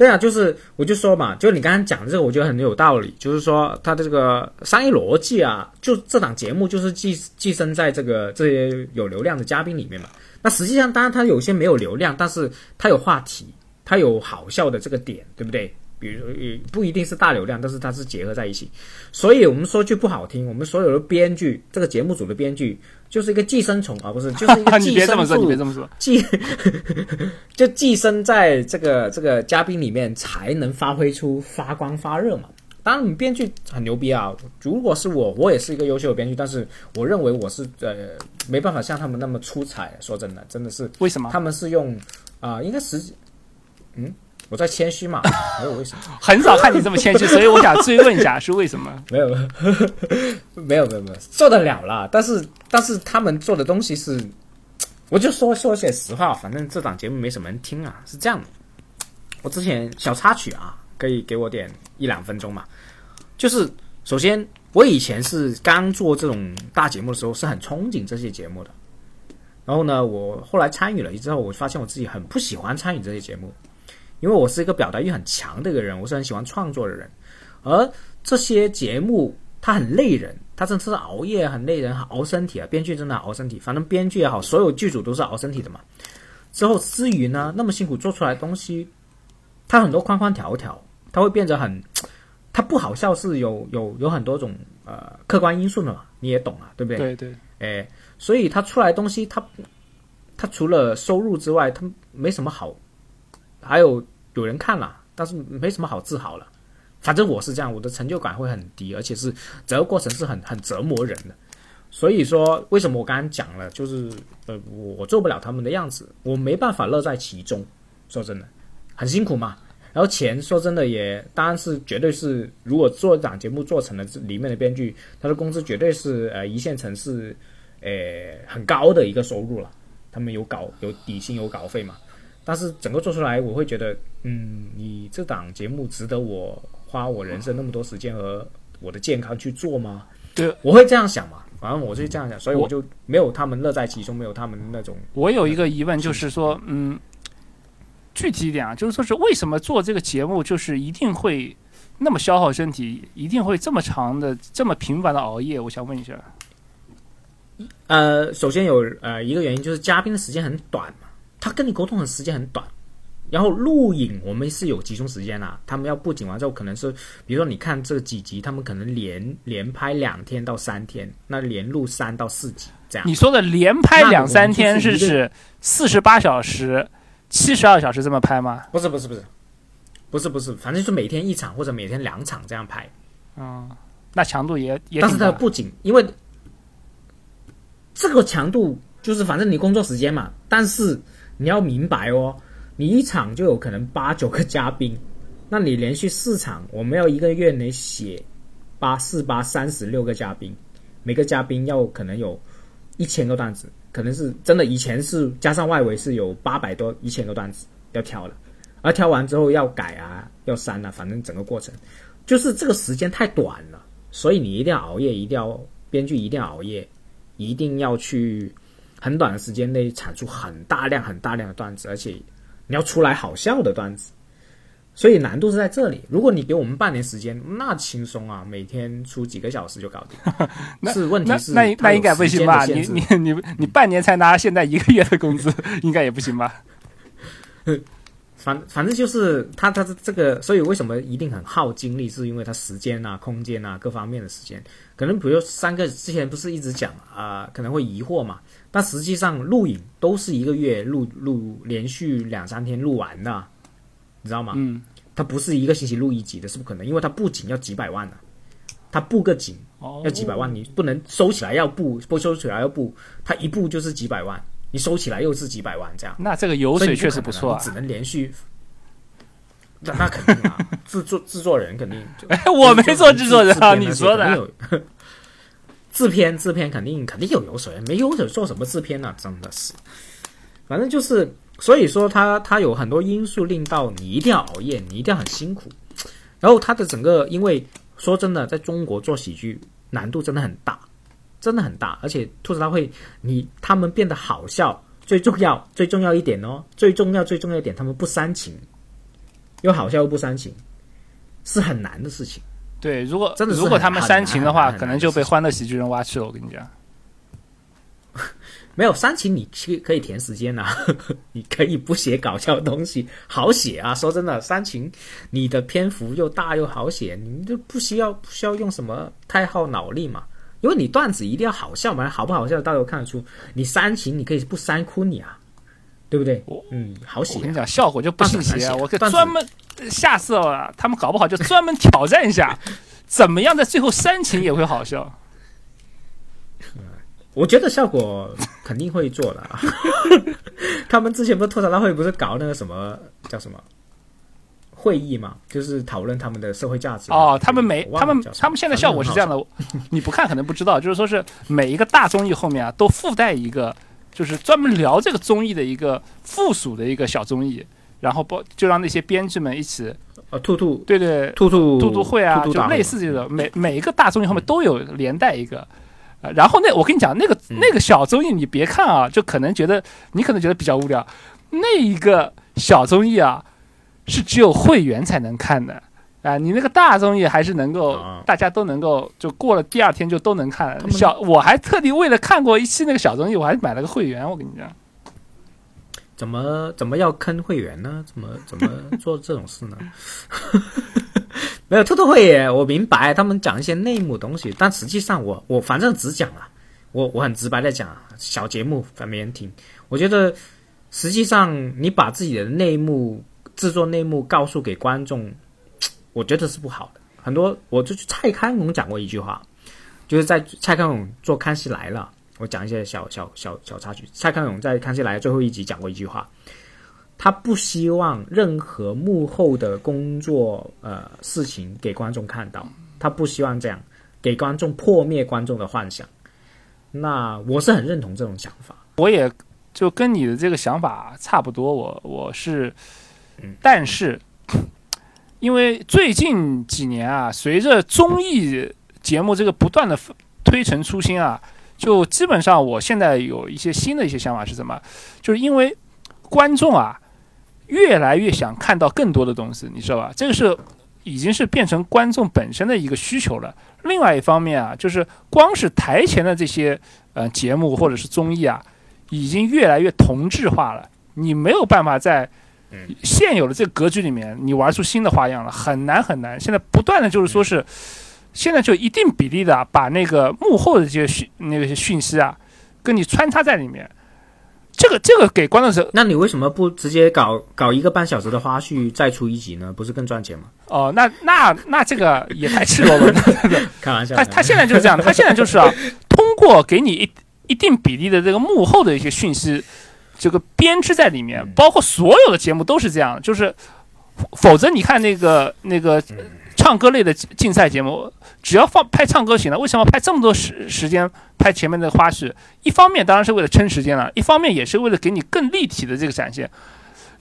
对啊，就是我就说嘛，就你刚刚讲的这个，我觉得很有道理。就是说，它的这个商业逻辑啊，就这档节目就是寄寄生在这个这些有流量的嘉宾里面嘛。那实际上，当然它有些没有流量，但是它有话题，它有好笑的这个点，对不对？比如也不一定是大流量，但是它是结合在一起。所以我们说句不好听，我们所有的编剧，这个节目组的编剧。就是一个寄生虫啊，不是，就是一个寄生虫。你别这么说，寄 就寄生在这个这个嘉宾里面，才能发挥出发光发热嘛。当然，你编剧很牛逼啊。如果是我，我也是一个优秀的编剧，但是我认为我是呃没办法像他们那么出彩。说真的，真的是为什么？他们是用啊，应该实际嗯。我在谦虚嘛？没有为什么？很少看你这么谦虚，所以我想追问一下是为什么？没有，没有，没有，没有，做得了啦。但是，但是他们做的东西是，我就说说些实话，反正这档节目没什么人听啊。是这样的，我之前小插曲啊，可以给我点一两分钟嘛？就是首先，我以前是刚做这种大节目的时候，是很憧憬这些节目的。然后呢，我后来参与了之后，我发现我自己很不喜欢参与这些节目。因为我是一个表达欲很强的一个人，我是很喜欢创作的人，而这些节目它很累人，它真的是熬夜很累人，熬身体啊。编剧真的熬身体，反正编剧也好，所有剧组都是熬身体的嘛。之后思雨呢，那么辛苦做出来的东西，他很多框框条条，它会变得很，它不好笑是有有有很多种呃客观因素的嘛，你也懂啊，对不对？对对。哎，所以他出来的东西，他他除了收入之外，他没什么好，还有有人看了，但是没什么好自豪了。反正我是这样，我的成就感会很低，而且是整个过程是很很折磨人的。所以说，为什么我刚刚讲了，就是呃，我做不了他们的样子，我没办法乐在其中。说真的，很辛苦嘛。然后钱，说真的也当然是绝对是，如果做一档节目做成了，这里面的编剧他的工资绝对是呃一线城市，呃很高的一个收入了。他们有稿有底薪有稿费嘛。但是整个做出来，我会觉得，嗯，你这档节目值得我。花我人生那么多时间和我的健康去做吗？对，我会这样想嘛。反正我是这样想，所以我就没有他们乐在其中，没有他们那种。我有一个疑问，就是说，嗯，具体一点啊，就是说是为什么做这个节目，就是一定会那么消耗身体，一定会这么长的、这么频繁的熬夜？我想问一下。呃，首先有呃一个原因就是嘉宾的时间很短嘛，他跟你沟通的时间很短。然后录影我们是有集中时间啦，他们要布景完之后，可能是比如说你看这几集，他们可能连连拍两天到三天，那连录三到四集这样。你说的连拍两三天是指四十八小时、七十二小时这么拍吗？不是不是不是，不是不是，反正就每天一场或者每天两场这样拍。嗯，那强度也也。但是它的布景，因为这个强度就是反正你工作时间嘛，但是你要明白哦。你一场就有可能八九个嘉宾，那你连续四场，我们要一个月内写八四八三十六个嘉宾，每个嘉宾要可能有一千个段子，可能是真的。以前是加上外围是有八百多一千个段子要挑的，而挑完之后要改啊，要删啊，反正整个过程就是这个时间太短了，所以你一定要熬夜，一定要编剧一定要熬夜，一定要去很短的时间内产出很大量很大量的段子，而且。你要出来好笑的段子，所以难度是在这里。如果你给我们半年时间，那轻松啊，每天出几个小时就搞定。是问题是那那应该不行吧？你你你你半年才拿现在一个月的工资，应该也不行吧？反反正就是他他的这个，所以为什么一定很耗精力？是因为他时间啊、空间啊各方面的时间，可能比如三个之前不是一直讲啊，可能会疑惑嘛。但实际上录影都是一个月录录连续两三天录完的，你知道吗？嗯，它不是一个星期录一集的，是不可能，因为它布景要几百万的，它布个景要几百万，你不能收起来要布，不收起来要布，它一布就是几百万，你收起来又是几百万，这样。那这个油水确实不错，只能连续。那那肯定啊，制作制作人肯定。哎，我没做制作人啊，你说的。制片制片肯定肯定有油水，没油水做什么制片呢？真的是，反正就是，所以说他他有很多因素令到你一定要熬夜，你一定要很辛苦。然后他的整个，因为说真的，在中国做喜剧难度真的很大，真的很大。而且兔子大会，你他们变得好笑，最重要最重要一点哦，最重要最重要一点，他们不煽情，又好笑又不煽情，是很难的事情。对，如果真的如果他们煽情的话，可能就被欢乐喜剧人挖去了。我跟你讲，没有煽情，你去可以填时间呐，你可以不写搞笑的东西，好写啊。说真的，煽情你的篇幅又大又好写，你就不需要不需要用什么太耗脑力嘛。因为你段子一定要好笑嘛，好不好笑大家都看得出。你煽情你可以不煽哭你啊，对不对？嗯，好写。我跟你讲，效果就不信邪。我可专门。下次啊，他们搞不好就专门挑战一下，怎么样在最后煽情也会好笑。我觉得效果肯定会做的。他们之前不是吐槽大会不是搞那个什么叫什么会议嘛，就是讨论他们的社会价值。哦，他们没他们他们现在效果是这样的，你不看可能不知道，就是说是每一个大综艺后面啊都附带一个，就是专门聊这个综艺的一个附属的一个小综艺。然后包就让那些编剧们一起，啊，兔兔，对对，兔兔。兔兔会啊，就类似这种，每每一个大综艺后面都有连带一个，呃，然后那我跟你讲，那个那个小综艺你别看啊，就可能觉得你可能觉得比较无聊，那一个小综艺啊，是只有会员才能看的，啊，你那个大综艺还是能够，啊大家都能够，就过了第二天就都能看他。们小，我还特地为了看过一期那个小综艺，我还买了个会员。我跟你讲，怎么怎么要坑会员呢？怎么怎么做这种事呢？没有兔兔会也，我明白他们讲一些内幕东西，但实际上我我反正只讲了，我我很直白的讲啊，小节目反没人听。我觉得实际上你把自己的内幕制作内幕告诉给观众，我觉得是不好的。很多我就去蔡康永讲过一句话，就是在蔡康永做《康熙来了》，我讲一些小小小小插曲。蔡康永在《康熙来了》最后一集讲过一句话，他不希望任何幕后的工作呃事情给观众看到，他不希望这样给观众破灭观众的幻想。那我是很认同这种想法。我也就跟你的这个想法差不多。我我是嗯，但是因为最近几年啊，随着综艺节目这个不断的推陈出新啊，就基本上我现在有一些新的一些想法是什么？就是因为观众啊越来越想看到更多的东西，你知道吧？这个是已经是变成观众本身的一个需求了。另外一方面啊，就是光是台前的这些呃节目或者是综艺啊，已经越来越同质化了。你没有办法在嗯现有的这个格局里面，你玩出新的花样了，很难很难。现在不断的就是说是，现在就一定比例的啊把那个幕后的这些讯那个讯息啊，跟你穿插在里面。这个这个给观众是那你为什么不直接搞搞一个半小时的花絮再出一集呢？不是更赚钱吗？哦，那那那这个也太赤裸裸了。开玩笑，他他现在就是这样，他现在就是啊，通过给你一一定比例的这个幕后的一些讯息，这个编织在里面，嗯包括所有的节目都是这样，就是否则你看那个那个嗯唱歌类的竞赛节目，只要放拍唱歌行了，为什么拍这么多时时间拍前面的花絮？一方面当然是为了撑时间了，一方面也是为了给你更立体的这个展现。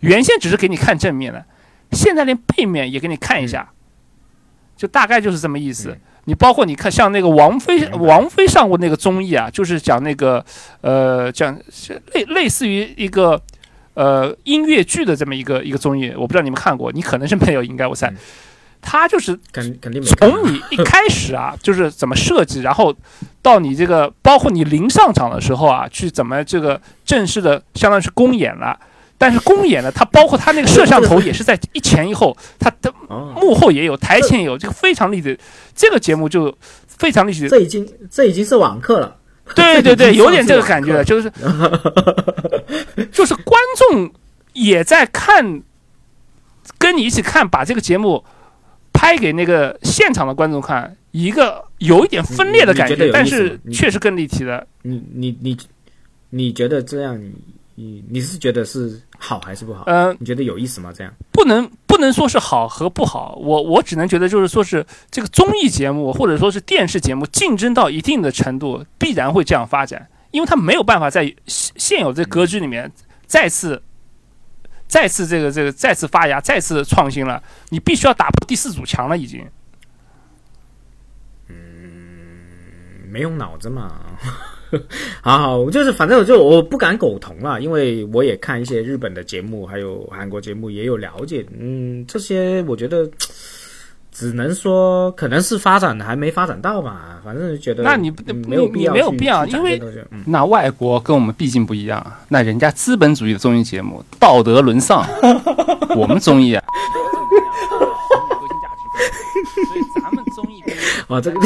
原先只是给你看正面的，现在连背面也给你看一下，就大概就是这么意思。嗯你包括你看，像那个王菲王菲上过那个综艺啊，就是讲那个呃，讲是类类似于一个呃音乐剧的这么一个一个综艺，我不知道你们看过，你可能是没有，应该我猜嗯。他就是肯肯定没从你一开始啊，就是怎么设计，然后到你这个，包括你临上场的时候啊，去怎么这个正式的，相当于是公演了。但是公演呢，它包括它那个摄像头也是在一前一后，它的哦，幕后也有，台前也有，这个非常立体。这个节目就非常立体，这已经这已经是网课了。对对对，有点这个感觉了，就是 就是观众也在看，跟你一起看，把这个节目拍给那个现场的观众看，一个有一点分裂的感觉，但是确实更立体的。你你你你觉得这样你你你是觉得是好还是不好？呃，你觉得有意思吗？这样？不能不能说是好和不好，我我只能觉得就是说是这个综艺节目或者说是电视节目竞争到一定的程度，必然会这样发展，因为它没有办法在现现有这格局里面再次。再次这个这个再次发芽，再次创新了，你必须要打破第四堵墙了，已经。嗯没用脑子嘛。好 好，我就是反正我就我不敢苟同了，因为我也看一些日本的节目，还有韩国节目也有了解。嗯，这些我觉得只能说可能是发展还没发展到吧，反正觉得那你嗯没有必要没有必要因为去讲这东西嗯那外国跟我们毕竟不一样，那人家资本主义的综艺节目道德沦丧，我们综艺啊，所以咱们综艺哇，这个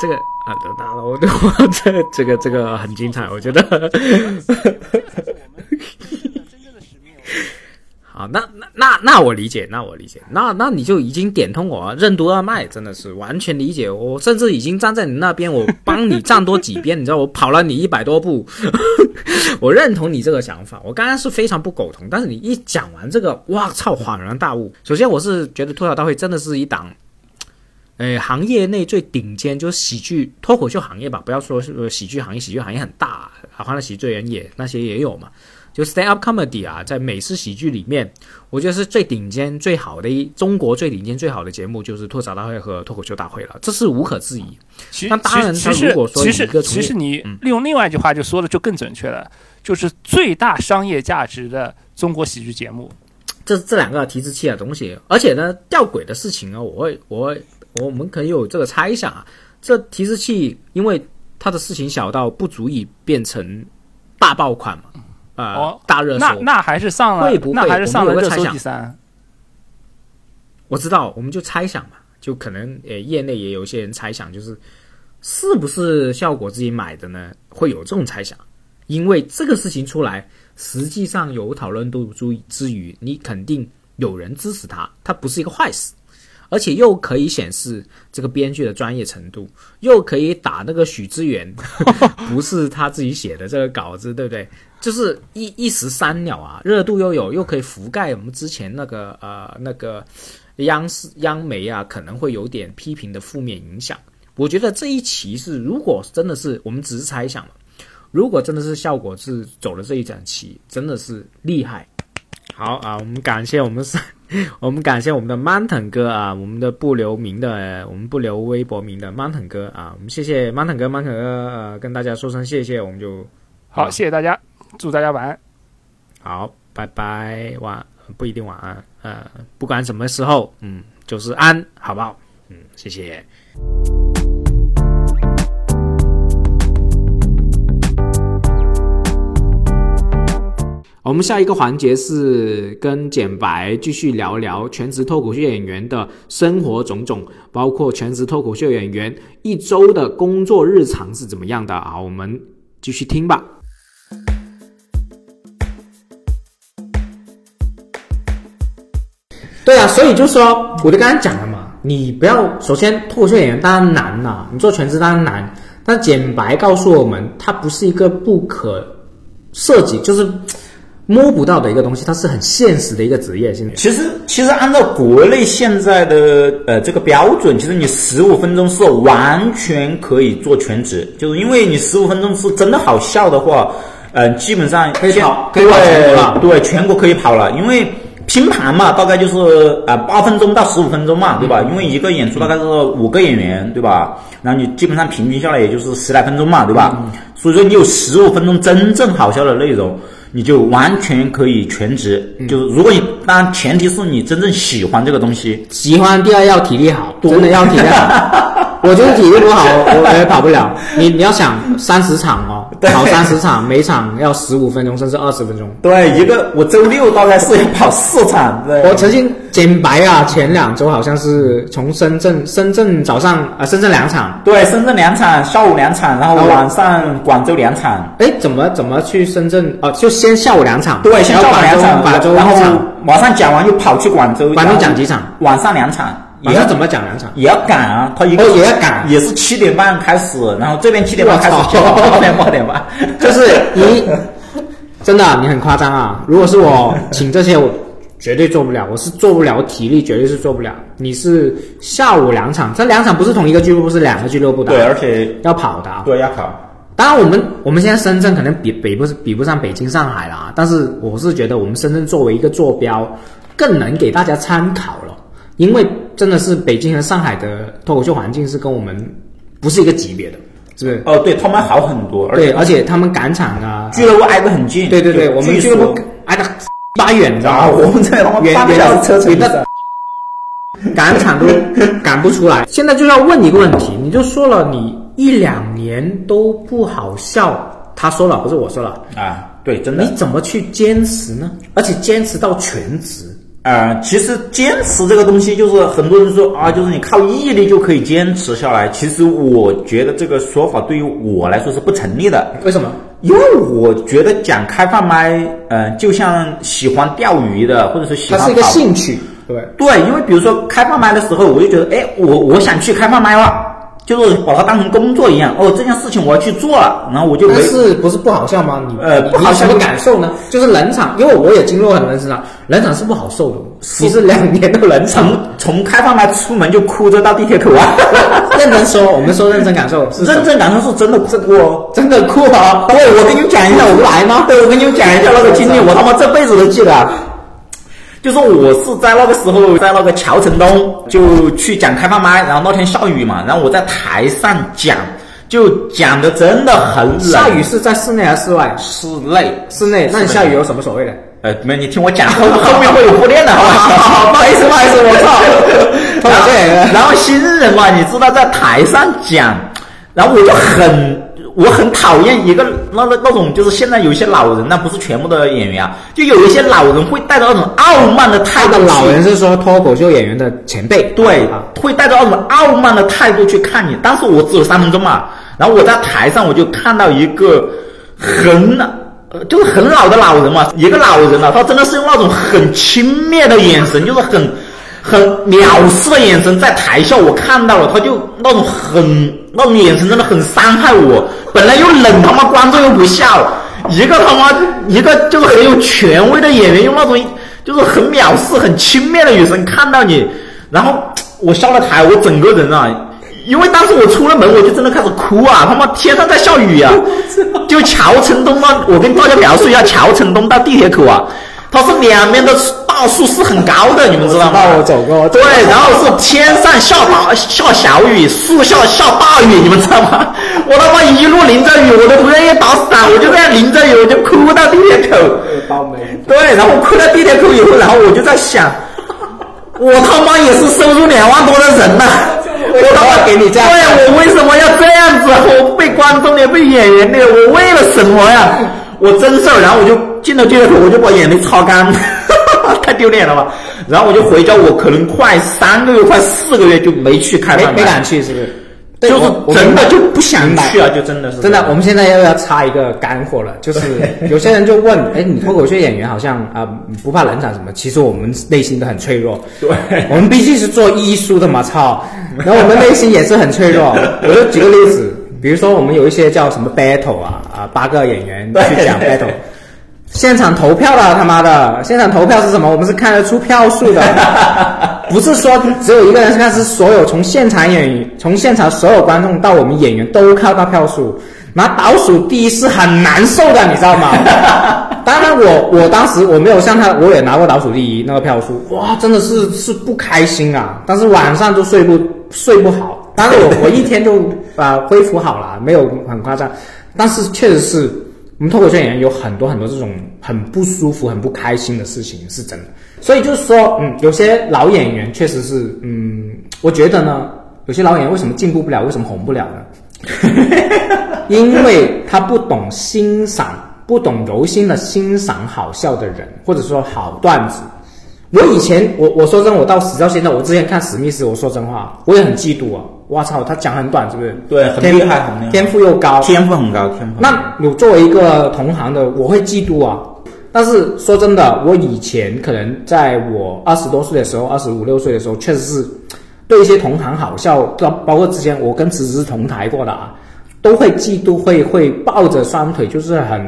这个啊，得到了，我 我这这个这个很精彩，我觉得。啊，那那那那我理解，那我理解，那那你就已经点通我任督二脉，真的是完全理解。我甚至已经站在你那边，我帮你站多几遍，你知道，我跑了你一百多步，我认同你这个想法。我刚刚是非常不苟同，但是你一讲完这个，哇操，恍然大悟。首先，我是觉得脱口大会真的是一档。呃，行业内最顶尖就是喜剧脱口秀行业吧，不要说是喜剧行业，喜剧行业很大，啊，欢乐喜剧人也那些也有嘛。就 stand up comedy 啊，在美式喜剧里面，我觉得是最顶尖、最好的一中国最顶尖、最好的节目就是吐槽大会和脱口秀大会了，这是无可置疑。其那当然其实他如果说其实你嗯利用另外一句话就说的就更准确了，就是最大商业价值的中国喜剧节目。这这两个提示器的东西，而且呢，吊诡的事情啊，我会我会我们可以有这个猜想啊，这提示器因为它的事情小到不足以变成大爆款嘛，呃，哦大热搜。那那还是上了会不会，那还是上了热搜第三。我知道，我们就猜想嘛，就可能呃，业内也有一些人猜想，就是是不是效果自己买的呢？会有这种猜想，因为这个事情出来，实际上有讨论度之之余，你肯定有人支持他，他不是一个坏事，而且又可以显示这个编剧的专业程度，又可以打那个许知远 不是他自己写的这个稿子，对不对？就是一一石三鸟啊，热度又有，又可以覆盖我们之前那个呃那个央视央媒啊，可能会有点批评的负面影响。我觉得这一期是，如果真的是我们只是猜想，如果真的是效果是走了这一整期，真的是厉害。好啊，我们感谢我们是，我们感谢我们的 Mountain 哥啊，我们的不留名的，我们不留微博名的 Mountain 哥啊，我们谢谢 Mountain 哥，Mountain 哥呃跟大家说声谢谢，我们就好，谢谢大家，祝大家晚安。好，拜拜，晚不一定晚安，呃，不管什么时候，嗯，就是安，好不好？嗯，谢谢。我们下一个环节是跟简白继续聊聊全职脱口秀演员的生活种种，包括全职脱口秀演员一周的工作日常是怎么样的啊？我们继续听吧。对啊，所以就说，我就刚才讲了嘛，你不要首先脱口秀演员当然难呐、你做全职当然难，但简白告诉我们，它不是一个不可涉及，就是摸不到的一个东西，它是很现实的一个职业。现在其实，其实按照国内现在的呃这个标准，其实你十五分钟是完全可以做全职，就是因为你十五分钟是真的好笑的话，呃，基本上可以跑可以跑全国了，对，全国可以跑了，因为。拼盘嘛，大概就是啊八分钟到十五分钟嘛，对吧？因为一个演出大概是五个演员，对吧？然后你基本上平均下来也就是十来分钟嘛，对吧？所以说你有十五分钟真正好笑的内容，你就完全可以全职。就是如果你当然前提是你真正喜欢这个东西，喜欢，第二要体力好，真的要体力好。我就是体力不好，我我也跑不了。你你要想三十场哦，对跑三十场，每场要十五分钟甚至二十分钟。对一个我周六大概是要跑四场，对，我曾经简白啊，前两周好像是从深圳，深圳早上啊、呃深圳两场，对深圳两场，下午两场，然后晚上广州两场。哎，怎么怎么去深圳？哦、就先下午两场，对，先下午两场，广州然后晚上讲完又跑去广州，广州讲几场？晚上两场，也要怎么讲两场？也要赶啊，他一个哦也要赶也是七点半开始，然后这边七点半开始讲 八点八点半，就是你真的啊你很夸张啊！如果是我请这些，我绝对做不了，我是做不了，我体力绝对是做不了。你是下午两场，这两场不是同一个俱乐部，是两个俱乐部的，对，而且要跑的啊。对要跑。当然，我们我们现在深圳可能比比不比不上北京、上海啦，但是我是觉得我们深圳作为一个坐标，更能给大家参考了，因为真的是北京和上海的脱口秀环境是跟我们不是一个级别的，是不是？哦，对他们好很多，而对，且而且他们赶场啊，俱乐部挨得很近。对对对，我们俱乐部挨得八远，的啊，我们这他妈远半个小时车程远的赶场都赶不出来。现在就要问一个问题，你就说了，你一两年都不好笑，他说了，不是我说了，啊，对，真的你。怎么去坚持呢？而且坚持到全职，呃，其实坚持这个东西，就是很多人说啊，就是你靠毅力就可以坚持下来。其实我觉得这个说法对于我来说是不成立的，为什么？因为我觉得讲开放麦，呃，就像喜欢钓鱼的，或者是喜欢它是一个兴趣，对对？对，因为比如说开放麦的时候，我就觉得，哎，我我想去开放麦了，就是把它当成工作一样。哦，这件事情我要去做了，然后我就没但是不是不好笑吗？你你呃不好笑的感受呢？就是冷场，因为我也经历过很多冷场，冷场是不好受的。你是两年的冷场，从从开放麦出门就哭着到地铁口啊。认真说，我们说认真感受是认真感受是真的哭过。真的哭啊！对，我跟你讲一下，我来吗？对，我跟你讲一下那个经历，我他妈这辈子都记得。就说我是在那个时候，在那个桥城东就去讲开放麦，然后那天下雨嘛，然后我在台上讲，就讲的真的很冷。下雨是在室内还是室外？室内，室内，那你下雨有什么所谓的？呃，没有，你听我讲，后后面会有铺垫的，好吧？不 好意思，不好意思，我操。脱口秀演员然后新人嘛，你知道在台上讲，然后我就很。我很讨厌一个那那那种，就是现在有一些老人，那不是全部的演员啊，就有一些老人会带着那种傲慢的态度。老人是说脱口秀演员的前辈，对啊，会带着那种傲慢的态度去看你。当时我只有三分钟嘛，然后我在台上我就看到一个很，就是很老的老人嘛，一个老人啊，他真的是用那种很轻蔑的眼神，就是很很藐视的眼神在台下我看到了，他就那种很那种眼神真的很伤害我。本来又冷，他妈观众又不笑，一个他妈一个就是很有权威的演员，用那种就是很藐视、很轻蔑的眼神看到你，然后我下了台，我整个人啊，因为当时我出了门，我就真的开始哭啊！他妈天上在下雨啊！就乔城东啊，我跟大家描述一下，乔城东到地铁口啊，它是两边的大树是很高的，你们知道吗？我走过，对，然后是天上下大下小雨，树下下大雨，你们知道吗？我他妈一路淋着雨，我都不愿意打伞，我就这样淋着雨，我就哭到地铁口。倒霉。对，然后哭到地铁口以后，然后我就在想，我他妈也是收入两万多的人呐、我他妈给你这样对，我为什么要这样子？我被观众的，被演员的，我为了什么呀？我真事儿，然后我就进了地铁口，我就把眼泪擦干，太丢脸了吧？然后我就回家，我可能快三个月、快四个月就没去开饭没没敢去，是不是？对就是真的就不想去啊，就真的是真的，我们现在又要插一个干货了，就是 有些人就问，哎，你脱口秀演员好像啊、不怕冷场什么？其实我们内心都很脆弱。对我们毕竟是做艺术的嘛，操！然后我们内心也是很脆弱。我就举个例子，比如说我们有一些叫什么 battle 啊啊，八个演员去讲 battle。现场投票了，他妈的！现场投票是什么？我们是看得出票数的，不是说只有一个人是看，是所有从现场演员，从现场所有观众到我们演员都看到票数。拿倒数第一是很难受的，你知道吗？当然我，我当时我没有像他，我也拿过倒数第一那个票数，哇，真的是是不开心啊！但是晚上就睡不睡不好。当然我我一天就啊、恢复好了，没有很夸张，但是确实是我们脱口秀演员有很多很多这种很不舒服、很不开心的事情，是真的。所以就是说，嗯，有些老演员确实是，嗯，我觉得呢，有些老演员为什么进步不了，为什么红不了呢？因为他不懂欣赏，不懂柔心的欣赏好笑的人，或者说好段子。我以前，我我说真的，我到死到现在，我之前看史密斯，我说真话，我也很嫉妒啊！我操，他讲很短，是不是？对很天厉害很厉害天赋又高，天赋很高，天赋。那我作为一个同行的，我会嫉妒啊。但是说真的，我以前可能在我二十多岁的时候，二十五六岁的时候，确实是对一些同行好笑，包包括之前我跟辞职是同台过的啊，都会嫉妒，会会抱着双腿，就是很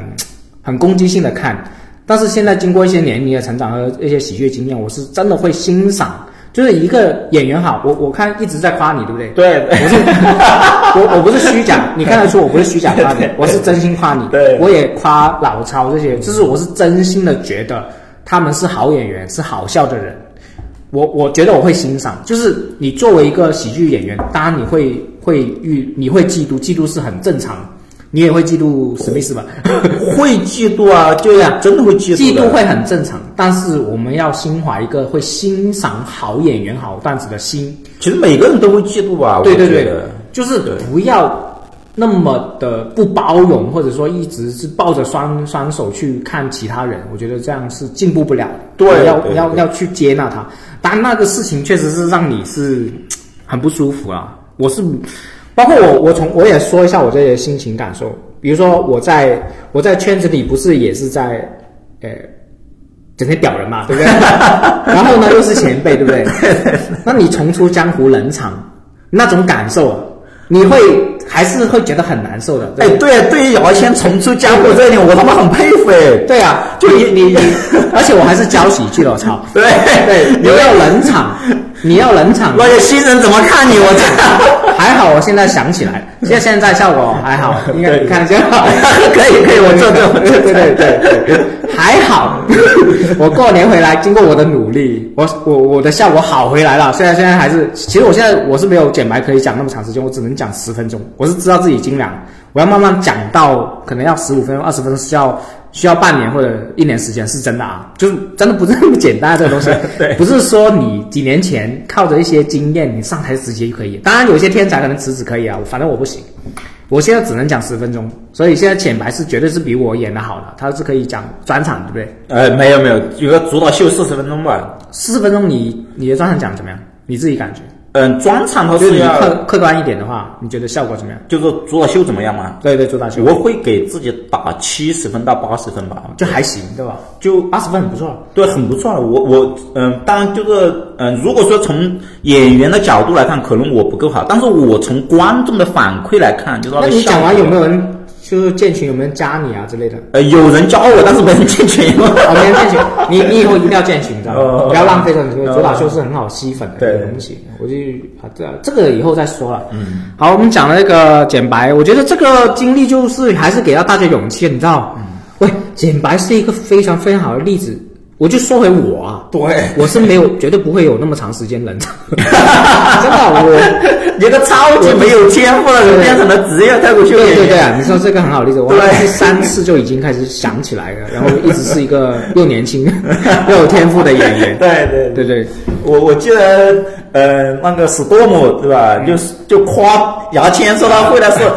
很攻击性的看。但是现在经过一些年龄的成长和一些喜剧经验，我是真的会欣赏。就是一个演员好，我我看一直在夸你，对不对？对，我是 我我不是虚假，你看得出我不是虚假夸你，我是真心夸你。对我也夸老超这些，就是我是真心的觉得他们是好演员，是好笑的人。我我觉得我会欣赏，就是你作为一个喜剧演员，当然你会会遇你会嫉妒，嫉妒是很正常，你也会嫉妒史密斯吧？会嫉妒啊，就对啊真的会嫉妒。嫉妒会很正常，但是我们要心怀一个会欣赏好演员、好段子的心。其实每个人都会嫉妒吧？对对对就是不要那么的不包容，或者说一直是抱着双双手去看其他人，我觉得这样是进步不了。对你要要要去接纳他。当然那个事情确实是让你是很不舒服啊。我是包括我，我从我也说一下我这些心情感受。比如说我在我在圈子里不是也是在呃整天屌人嘛，对不对？然后呢又是前辈，对不对？那你重出江湖冷场，那种感受，你会还是会觉得很难受的。对哎，对对，对于姚谦重出江湖这一点，我他妈很佩服哎。对啊，就你你你，而且我还是教喜剧的，我操！对对，你要冷场，你要冷场，那些新人怎么看你？我这 还好，我现在想起来，现在现在效果还好，应该你看一下，可以可以，我做做对对对对对，还好。我过年回来，经过我的努力，我我我的效果好回来了。虽然现在还是，其实我现在我是没有剪白可以讲那么长时间，我只能讲十分钟。我是知道自己精良，我要慢慢讲到可能要十五分钟、二十分钟是要需要半年或者一年时间，是真的啊，就是真的不是那么简单这个东西。对不是说你几年前靠着一些经验，你上台直接就可以。当然，有些天才可能辞职可以啊，反正我不行。我现在只能讲十分钟，所以现在浅白是绝对是比我演的好的，他是可以讲专场，对不对？呃，没有没有，有个主导秀四十分钟吧。四十分钟你你的专场讲怎么样？你自己感觉？嗯，专场它就是你要客客观一点的话，你觉得效果怎么样？就是主打秀怎么样嘛？对对，做大秀我会给自己打七十分到八十分吧，就还行，对吧？就八十分很不错了。对，很不错了。我我嗯、当然就是嗯、如果说从演员的角度来看，可能我不够好，但是我从观众的反馈来看，就是说那你讲完有没有人就是建群有没有人加你啊之类的？呃，有人加我，但是没人建群。哦，没人建群，你 你以后一定要建群，知道不要浪费这种机会。左打秀是很好吸粉的东西，我就啊，这这个以后再说了。嗯，好，我们讲了那个减白，我觉得这个经历就是还是给到大家勇气，你知道？喂，减白是一个非常非常好的例子。我就说回我啊，对我是没有，绝对不会有那么长时间冷场，真的，我觉得超级没有天赋的人变成了职业脱口秀演员。对对对啊，你说这个很好的例子，我对第三次就已经开始想起来了，然后一直是一个又年轻 又有天赋的演员。对对对对，我我记得，呃，那个史多姆对吧？就是就夸牙签说他会的是，呃，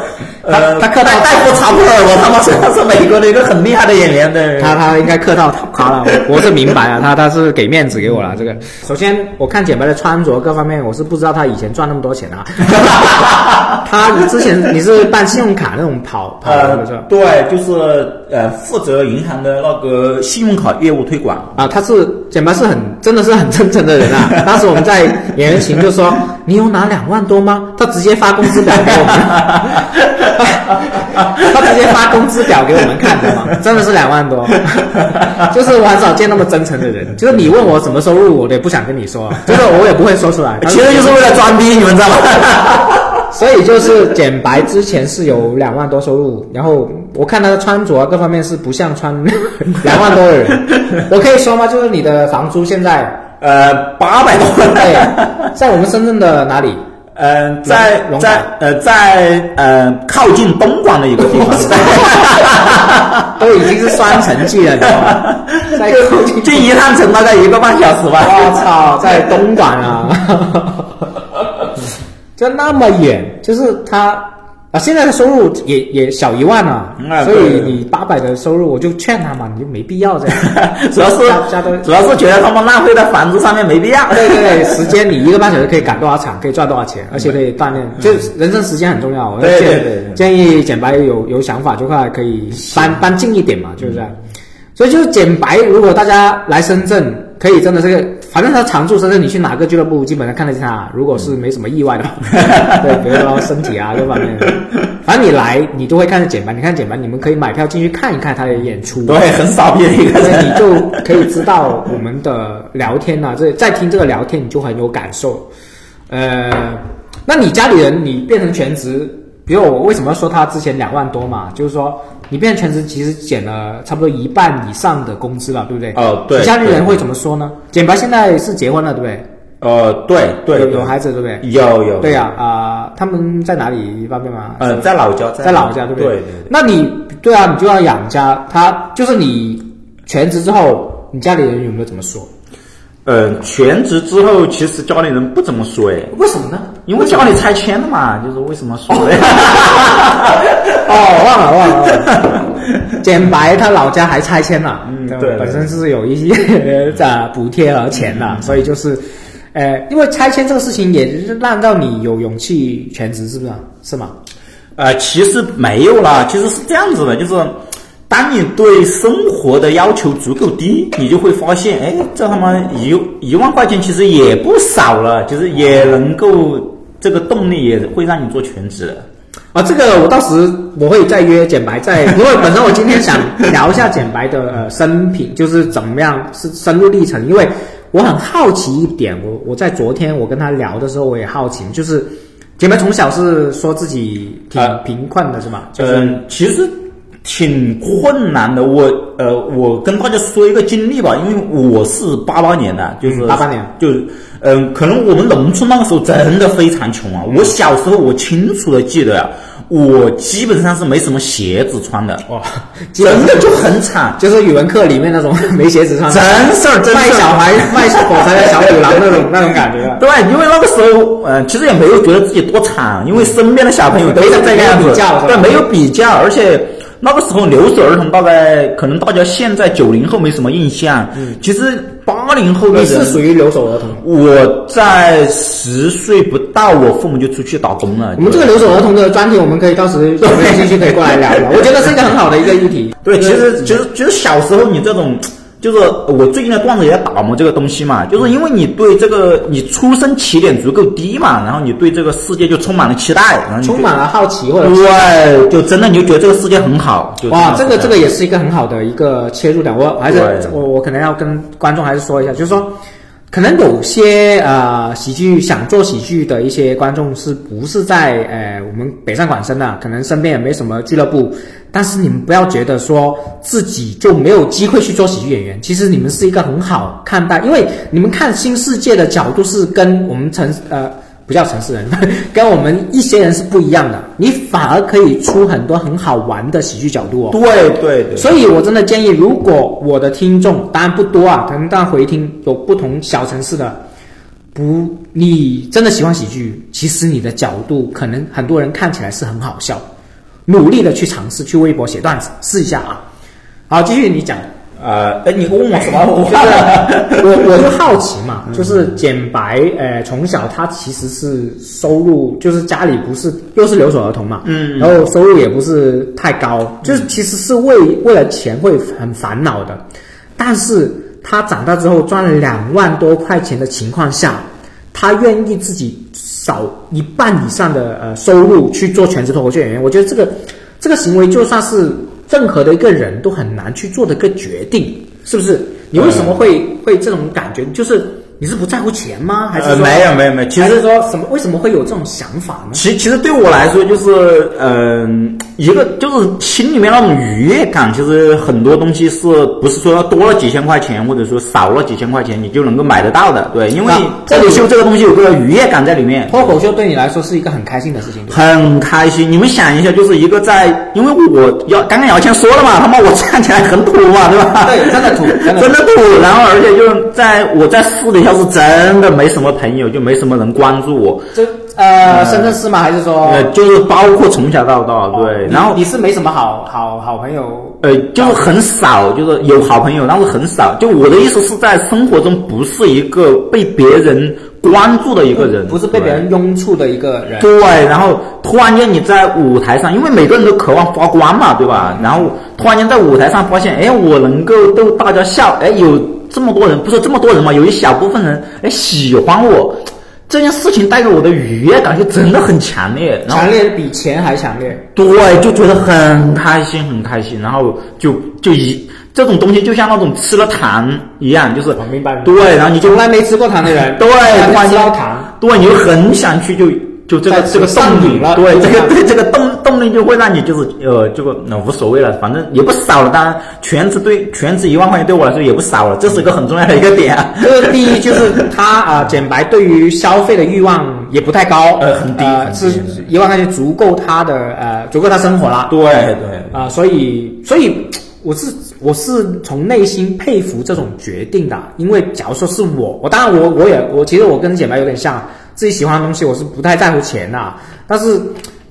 他他客套戴夫查普尔，我他妈说他是美国的一个很厉害的演员的。他他应该客套夸了，我我是明白啊，他他是给面子给我了。这个首先我看简白的穿着各方面，我是不知道他以前赚那么多钱啊。他之前你是办信用卡那种跑跑呃的是吧？，对，就是呃，负责银行的那个信用卡业务推广。啊，他是简白是很真的是很真诚的人啊。当时我们在演员群就说：“你有拿两万多吗？”他直接发工资表给我们，他直接发工资表给我们看的嘛，真的是两万多。就是我很少见那么真诚的人，就是你问我什么收入，我也不想跟你说，就是我也不会说出来。其实就是为了装逼，你们知道吗？所以就是减白之前是有两万多收入，然后我看他的穿着啊各方面是不像穿 两万多的人。我可以说吗？就是你的房租现在。呃，八百多对万。，在我们深圳的哪里？嗯，在龙在呃在呃靠近东莞的一个地方，都已经是双城记了，你知道吗？在靠近，进一趟城大概一个半小时吧。我操，在东莞啊，就那么远，就是他啊，现在的收入也也小一万了，所以你八百的收入，我就劝他嘛，你就没必要这样，主要是主要是觉得他们浪费在房租上面没必要。对对对，时间你一个半小时可以赶多少场，可以赚多少钱，而且可以锻炼，就人生时间很重要。我对建对对对建议简白有有想法就快可以搬搬近一点嘛，就是这样。所以就是简白，如果大家来深圳，可以真的这个，反正他常驻深圳，你去哪个俱乐部基本上看得见他。如果是没什么意外的话，对，比如说身体啊各方面，反正你来你都会看着简白，你看简白，你们可以买票进去看一看他的演出。对，很傻逼的一个所以人。你就可以知道我们的聊天呐、这再听这个聊天，你就很有感受。呃，那你家里人你变成全职，比如我为什么要说他之前两万多嘛？就是说你变成全职，其实减了差不多一半以上的工资了，对不对？哦对你家里人会怎么说呢？简白现在是结婚了，对不对？呃，对对，对有有孩子，对不对？有有。对呀、啊，他们在哪里方便吗？呃，在老家，在老家，对不对？对对那你对啊，你就要养家，他就是你全职之后，你家里人有没有怎么说？呃，全职之后，其实家里人不怎么说哎，为什么呢？因为家里拆迁了嘛，就是为什么说嘞？哦，忘了忘了。简白他老家还拆迁了，嗯对本身是有一些呃补贴和钱的，所以就是，呃，因为拆迁这个事情也是让到你有勇气全职，是不是啊？是吗？呃，其实没有啦，其实是这样子的，就是当你对生活的要求足够低，你就会发现，哎，这他妈一一万块钱其实也不少了，就是也能够这个动力也会让你做全职的。啊，这个我到时我会再约简白再，因为本身我今天想聊一下简白的呃生平，就是怎么样是深入历程，因为我很好奇一点，我我在昨天我跟他聊的时候，我也好奇，就是简白从小是说自己挺呃贫困的是吗？就是、嗯，其实挺困难的。我呃，我跟大家说一个经历吧，因为我是八八年的，就是八八、嗯年，就是嗯、可能我们农村那个时候真的非常穷啊。我小时候我清楚的记得呀、我基本上是没什么鞋子穿的，哇，真的就很惨。就是语文课里面那种没鞋子穿，真事儿，真卖小孩 卖火柴的小女郎那种那种感觉。对，因为那个时候，呃，其实也没有觉得自己多惨，因为身边的小朋友都是这个样子对，没有比较，而且那个时候留守儿童大概可能大家现在九零后没什么印象，其实八零后的你是，属于留守儿童。我在十岁不到，我父母就出去打工了。我们这个留守儿童的专题，我们可以到时有兴趣可以过来聊聊。我觉得是一个很好的一个议题。对，其实其实其实小时候你这种。就是我最近的段子也在打磨这个东西嘛，就是因为你对这个你出生起点足够低嘛，然后你对这个世界就充满了期待，然后你充满了好奇或者对，就真的你就觉得这个世界很好。就哇，这个这个也也是一个很好的一个切入点。我还是我我可能要跟观众还是说一下，就是说，可能有些呃喜剧想做喜剧的一些观众是不是在呃我们北上广深的，可能身边也没什么俱乐部，但是你们不要觉得说自己就没有机会去做喜剧演员，其实你们是一个很好看待，因为你们看新世界的角度是跟我们城呃。不叫城市人，跟我们一些人是不一样的。你反而可以出很多很好玩的喜剧角度哦。对对对，所以我真的建议，如果我的听众当然不多啊，可能大家回听有不同小城市的，不，你真的喜欢喜剧，其实你的角度可能很多人看起来是很好笑，努力的去尝试去微博写段子试一下啊。好，继续你讲。呃，哎，你问我什么？我就是我我就 好奇嘛，就是简白，呃，从小他其实是收入，就是家里不是又是留守儿童嘛，嗯。然后收入也不是太高，就是其实是为为了钱会很烦恼的，但是他长大之后赚了两万多块钱的情况下，他愿意自己少一半以上的呃收入去做全职脱口秀演员，我觉得这个这个行为就算是任何的一个人都很难去做的一个决定，是不是？你为什么会会这种感觉？就是你是不在乎钱吗？还是、呃没有没有没有其实说什么？为什么会有这种想法呢？其其实对我来说，就是嗯、一个就是心里面那种愉悦感，其实很多东西是不是说多了几千块钱，或者说少了几千块钱，你就能够买得到的？对，因为那脱口秀这个东西有个愉悦感在里面。脱口秀对你来说是一个很开心的事情，很开心，你们想一下，就是一个在，因为我要刚刚姚谦说了嘛，他妈我看起来很土嘛，对吧？对真的土真的土 的土。然后而且就是在我在私底下是真的没什么朋友，就没什么人关注我，这呃，深圳市吗？还是说？呃，就是包括从小到大，对，你然后你是没什么好好好朋友，呃，就是很少，就是有好朋友，但是很少。就我的意思是在生活中不是一个被别人关注的一个人，不是被别人拥簇的一个人。对，然后突然间你在舞台上，因为每个人都渴望发光嘛，对吧？然后突然间在舞台上发现，哎，我能够逗大家笑，哎，有这么多人，不是这么多人嘛，有一小部分人，哎，喜欢我，这件事情带给我的愉悦感就真的很强烈，然后强烈比钱还强烈。对，就觉得很开心，很开心，然后就就一这种东西就像那种吃了糖一样，就是我明白了对，然后你就从来没吃过糖的人，对，突然吃到糖，对，你就很想去就。就这个这个动力了对这个对这个动动力就会让你就是呃这个那、无所谓了，反正也不少了。当然全职对全职一万块钱对我来说也不少了，这是一个很重要的一个点。这个第一就是他啊、简白对于消费的欲望也不太高，呃很低呃很低是一万块钱足够他的呃足够他生活了。对对啊、所以所以我是我是从内心佩服这种决定的，因为假如说是我，我当然我我也我其实我跟简白有点像，自己喜欢的东西我是不太在乎钱的，但是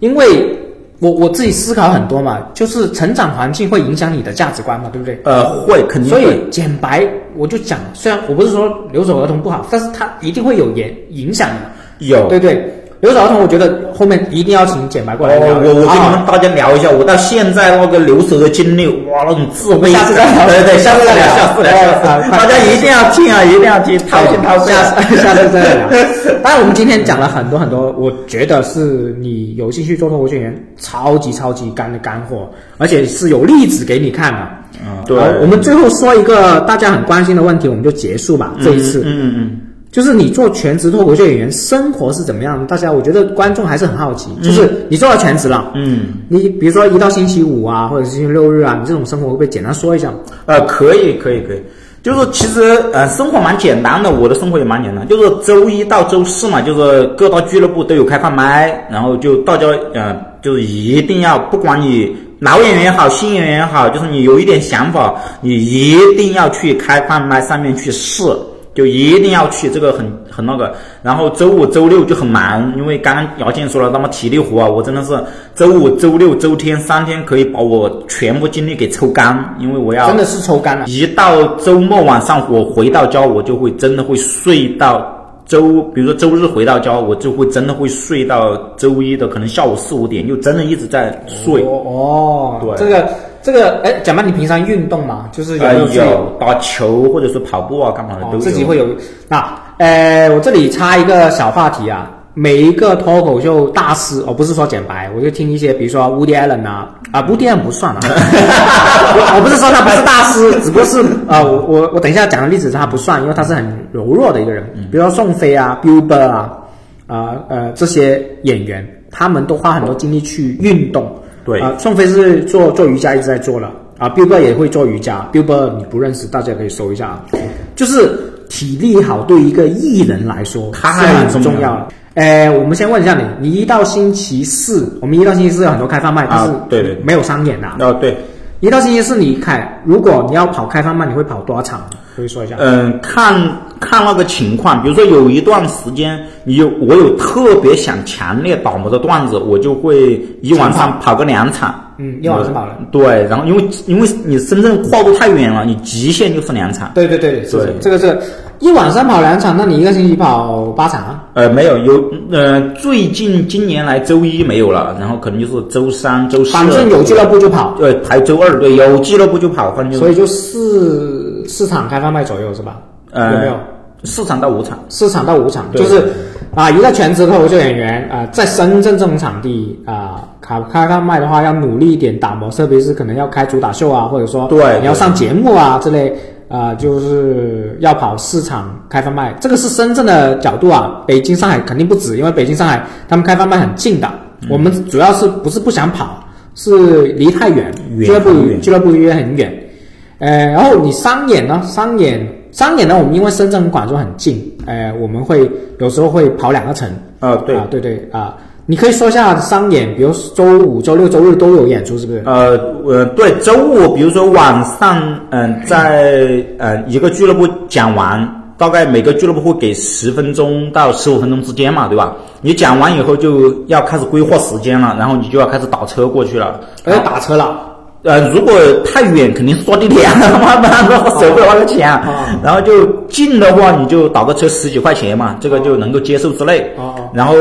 因为我我自己思考很多嘛，就是成长环境会影响你的价值观嘛，对不对？呃会肯定会所以简白我就讲，虽然我不是说留守儿童不好，但是它一定会有影影响的，有对对。留守儿童，我觉得后面一定要请简白过来聊。哦，我我跟你们大家聊一下，我到现在那个留守的经历，哇，那种自卑下次再聊对对，下次再聊，下次再聊，大家一定要听啊，一定要听，掏心掏肺下啊。次下次再聊。当然，我们今天讲了很多很多，我觉得是你有兴趣做脱口秀演员，超级超级干的干货，而且是有例子给你看的。嗯，对，我们最后说一个大家很关心的问题，我们就结束吧。这一次，嗯嗯就是你做全职脱口秀演员，生活是怎么样的？大家我觉得观众还是很好奇。就是你做到全职了，嗯你比如说一到星期五啊，或者是星期六日啊，你这种生活会不会简单说一下？呃，可以可以可以，就是其实呃生活蛮简单的，我的生活也蛮简单，就是周一到周四嘛，就是各大俱乐部都有开放麦，然后就大家呃就是一定要，不管你老演员也好，新演员也好，就是你有一点想法，你一定要去开放麦上面去试。就一定要去，这个很很那个。然后周五、周六就很忙，因为刚刚姚健说了，那么体力活啊，我真的是周五、周六、周天三天可以把我全部精力给抽干，因为我要真的是抽干了。一到周末晚上，我回到家，我就会真的会睡到周，比如说周日回到家，我就会真的会睡到周一的可能下午四五点，就真的一直在睡。哦，对这个这个，哎，讲吧，你平常运动嘛？就是有呃没有去有打球或者说跑步啊，干嘛的都。自己会有。那呃，我这里插一个小话题啊，每一个脱口秀大师，我，不是说简白，我就听一些，比如说 Woody Allen 啊，啊，Woody Allen 不算啊，我我不是说他不是大师，只不过是啊，我我我等一下讲的例子他不算，因为他是很柔弱的一个人，比如说宋飞啊，Bill Burr 啊，啊呃这些演员，他们都花很多精力去运动。对。啊、宋飞是做做瑜伽一直在做了。啊，Bill Burr 也会做瑜伽，Bill Burr 你不认识，大家可以搜一下啊，就是体力好对一个艺人来说太是很重要重要的。呃，我们先问一下你，你一到星期四，我们一到星期四有很多开放麦，但是啊对对没有商演的、啊。哦对。一到星期四你开，如果你要跑开放麦，你会跑多少场？可以说一下。嗯，看看那个情况，比如说有一段时间，你有我有特别想强烈打磨的段子，我就会一晚上跑个两场。嗯一晚上跑了对，然后因为因为你深圳跨度太远了，你极限就是两场。对对对，是对这个这个一晚上跑两场，那你一个星期跑八场啊？呃，没有，有呃，最近今年来周一没有了，然后可能就是周三、周四。反正有俱乐部就跑，对，排周二，对，有俱乐部就跑，反正就是所以就四四场开放麦左右是吧？呃有没有？四场到五场。四场到五场，就是啊，一个全职脱口秀演员啊、在深圳这种场地啊，开开放麦的话，要努力一点打磨，特别是可能要开主打秀啊，或者说对你要上节目啊之类啊、就是要跑市场开放麦，这个是深圳的角度啊，北京、上海肯定不止，因为北京、上海他们开放麦很近的，嗯我们主要是不是不想跑，是离太远，远俱乐部远俱乐部约很远。呃，然后你商演呢？商演商演呢？我们因为深圳跟广州很近，呃，我们会有时候会跑两个城。呃，对，啊，对对啊，你可以说一下商演，比如周五、周六、周日都有演出，是不是？呃，呃，对，周五比如说晚上，嗯、在呃一个俱乐部讲完，大概每个俱乐部会给十分钟到十五分钟之间嘛，对吧？你讲完以后就要开始规划时间了，然后你就要开始打车过去了。要打车了。呃，如果太远，肯定是坐地铁，他妈不然我舍不得花个钱。啊然后就近的话，你就打个车十几块钱嘛，这个就能够接受之类。然后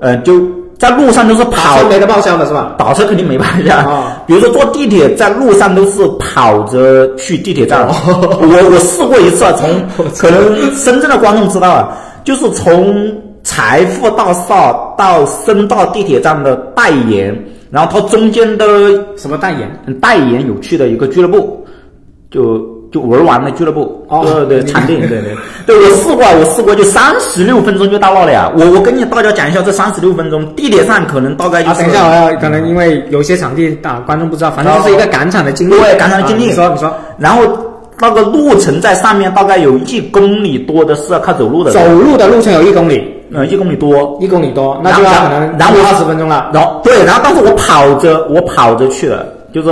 呃，就在路上都是跑车没得报销的是吧？打车肯定没办法啊比如说坐地铁，在路上都是跑着去地铁站。我我试过一次啊，从可能深圳的观众知道啊，就是从财富大厦到深大地铁站的代言，然后它中间的什么代言？代言有趣的一个俱乐部，就就玩完了俱乐部，哦对对，你场地，对对对，我试过，我试过，就三十六分钟就到那了呀。我我跟你大家讲一下，这三十六分钟，地铁上可能大概就啊，是。等一下，我要可能因为有些场地啊，观众不知道，反正就是一个赶场的经历。对赶场的经历啊你说，你说，然后那个路程在上面大概有一公里多的是要靠走路的，走路的路程有一公里，嗯一公里多，一公里多，那就要可能然后二十分钟了。然后对，然后但是我跑着我跑着去了，就是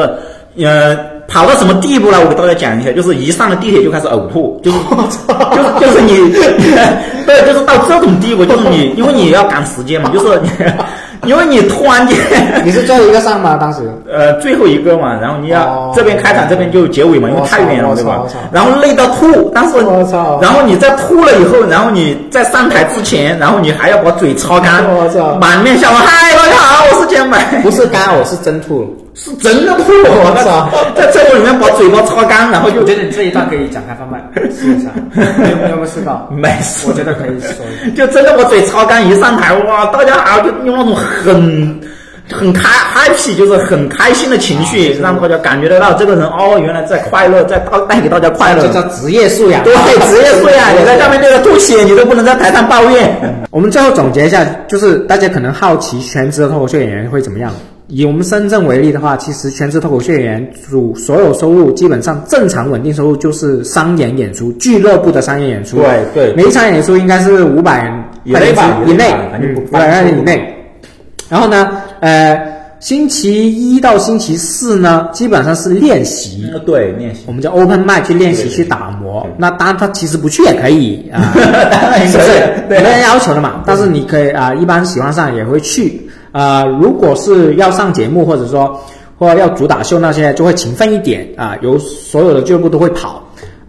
呃跑到什么地步了？我给大家讲一下，就是一上了地铁就开始呕吐，就是就是就是你 对，就是到这种地步，就是你因为你要赶时间嘛，就是你 因为你突然间。你是最后一个上吗？当时？呃，最后一个嘛，然后你要、哦这边开场，这边就结尾嘛，因为太远了，对吧？然后累到吐，但是我操然后你在吐了以后，然后你在上台之前，然后你还要把嘴擦干我操，满面笑容，嗨，大家好，我是简白，不是干呕，是真吐。是真的吐，我操在厕所里面把嘴巴擦干，然后就我觉得你这一段可以讲开放麦，试一下。你有没有试到？没事，我觉得可以说。就真的把嘴擦干，一上台哇，大家好，就用那种很很开 happy，就是很开心的情绪，让大家感觉得到这个人哦，原来在快乐，在带带给大家快乐这。叫职业素养。对，职业素养，你在下面对着吐血，你都不能在台上抱怨。我们最后总结一下，就是大家可能好奇全职的脱口秀演员会怎么样。以我们深圳为例的话，其实全职脱口秀演员主所有收入基本上正常稳定收入就是商演演出、俱乐部的商业演出。对对每一场演出应该是五百以内吧以内以内五百块钱以内。然后呢，呃，星期一到星期四呢，基本上是练习，嗯对，练习我。们叫 open mic 去练习去打磨。那当然他其实不去也可以啊，当然是不是对没人要求的嘛？但是你可以啊、一般喜欢上也会去。啊，如果是要上节目，或者说或者要主打秀那些，就会勤奋一点啊，有所有的俱乐部都会跑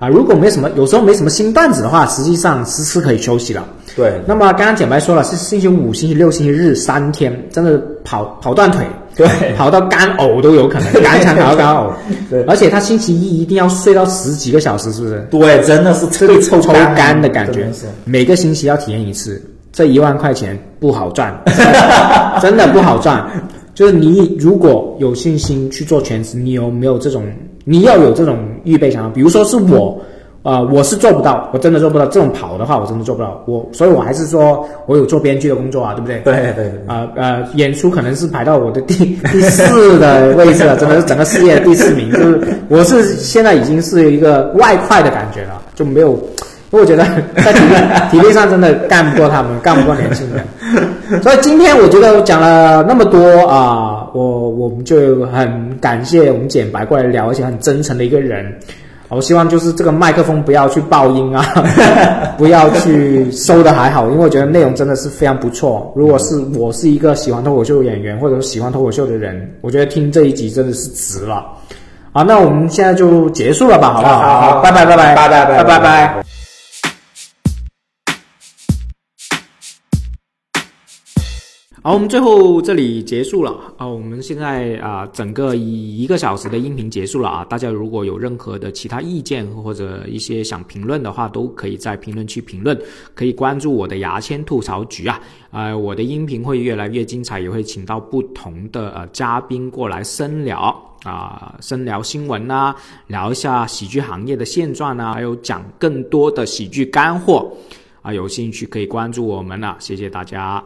啊。如果没什么，有时候没什么新段子的话，实际上是是可以休息的。对那么刚刚简白说了，是星期五、星期六、星期日三天，真的跑跑断腿，对跑到干呕都有可能，干肠跑到干呕。对而且他星期一一定要睡到十几个小时，是不是？对，真的是特别抽抽干干的感觉是，每个星期要体验一次，这一万块钱不好赚，真的不好赚。就是你如果有信心去做全职，你有没有这种？你要有这种预备想法。比如说是我，呃，我是做不到，我真的做不到。这种跑的话，我真的做不到。我，所以我还是说我有做编剧的工作啊，对不对？对对对啊呃演出可能是排到我的第 第四的位置了，真的是整个事业的第四名。就是我是现在已经是一个外快的感觉了，就没有，我觉得在体力体力上真的干不过他们，干不过年轻人。所以今天我觉得我讲了那么多啊、我我们就很感谢我们简白过来聊，而且很真诚的一个人。我希望就是这个麦克风不要去爆音啊，不要去收的还好，因为我觉得内容真的是非常不错。如果是我是一个喜欢脱口秀演员或者是喜欢脱口秀的人，我觉得听这一集真的是值了。好，那我们现在就结束了吧，好不好？好好好拜拜拜拜拜拜拜拜拜好，我们最后这里结束了啊！我们现在啊，整个一一个小时的音频结束了啊！大家如果有任何的其他意见或者一些想评论的话，都可以在评论区评论，可以关注我的牙签吐槽局啊！呃，我的音频会越来越精彩，也会请到不同的呃嘉宾过来深聊啊，深聊新闻啊，聊一下喜剧行业的现状啊，还有讲更多的喜剧干货啊！有兴趣可以关注我们了，谢谢大家。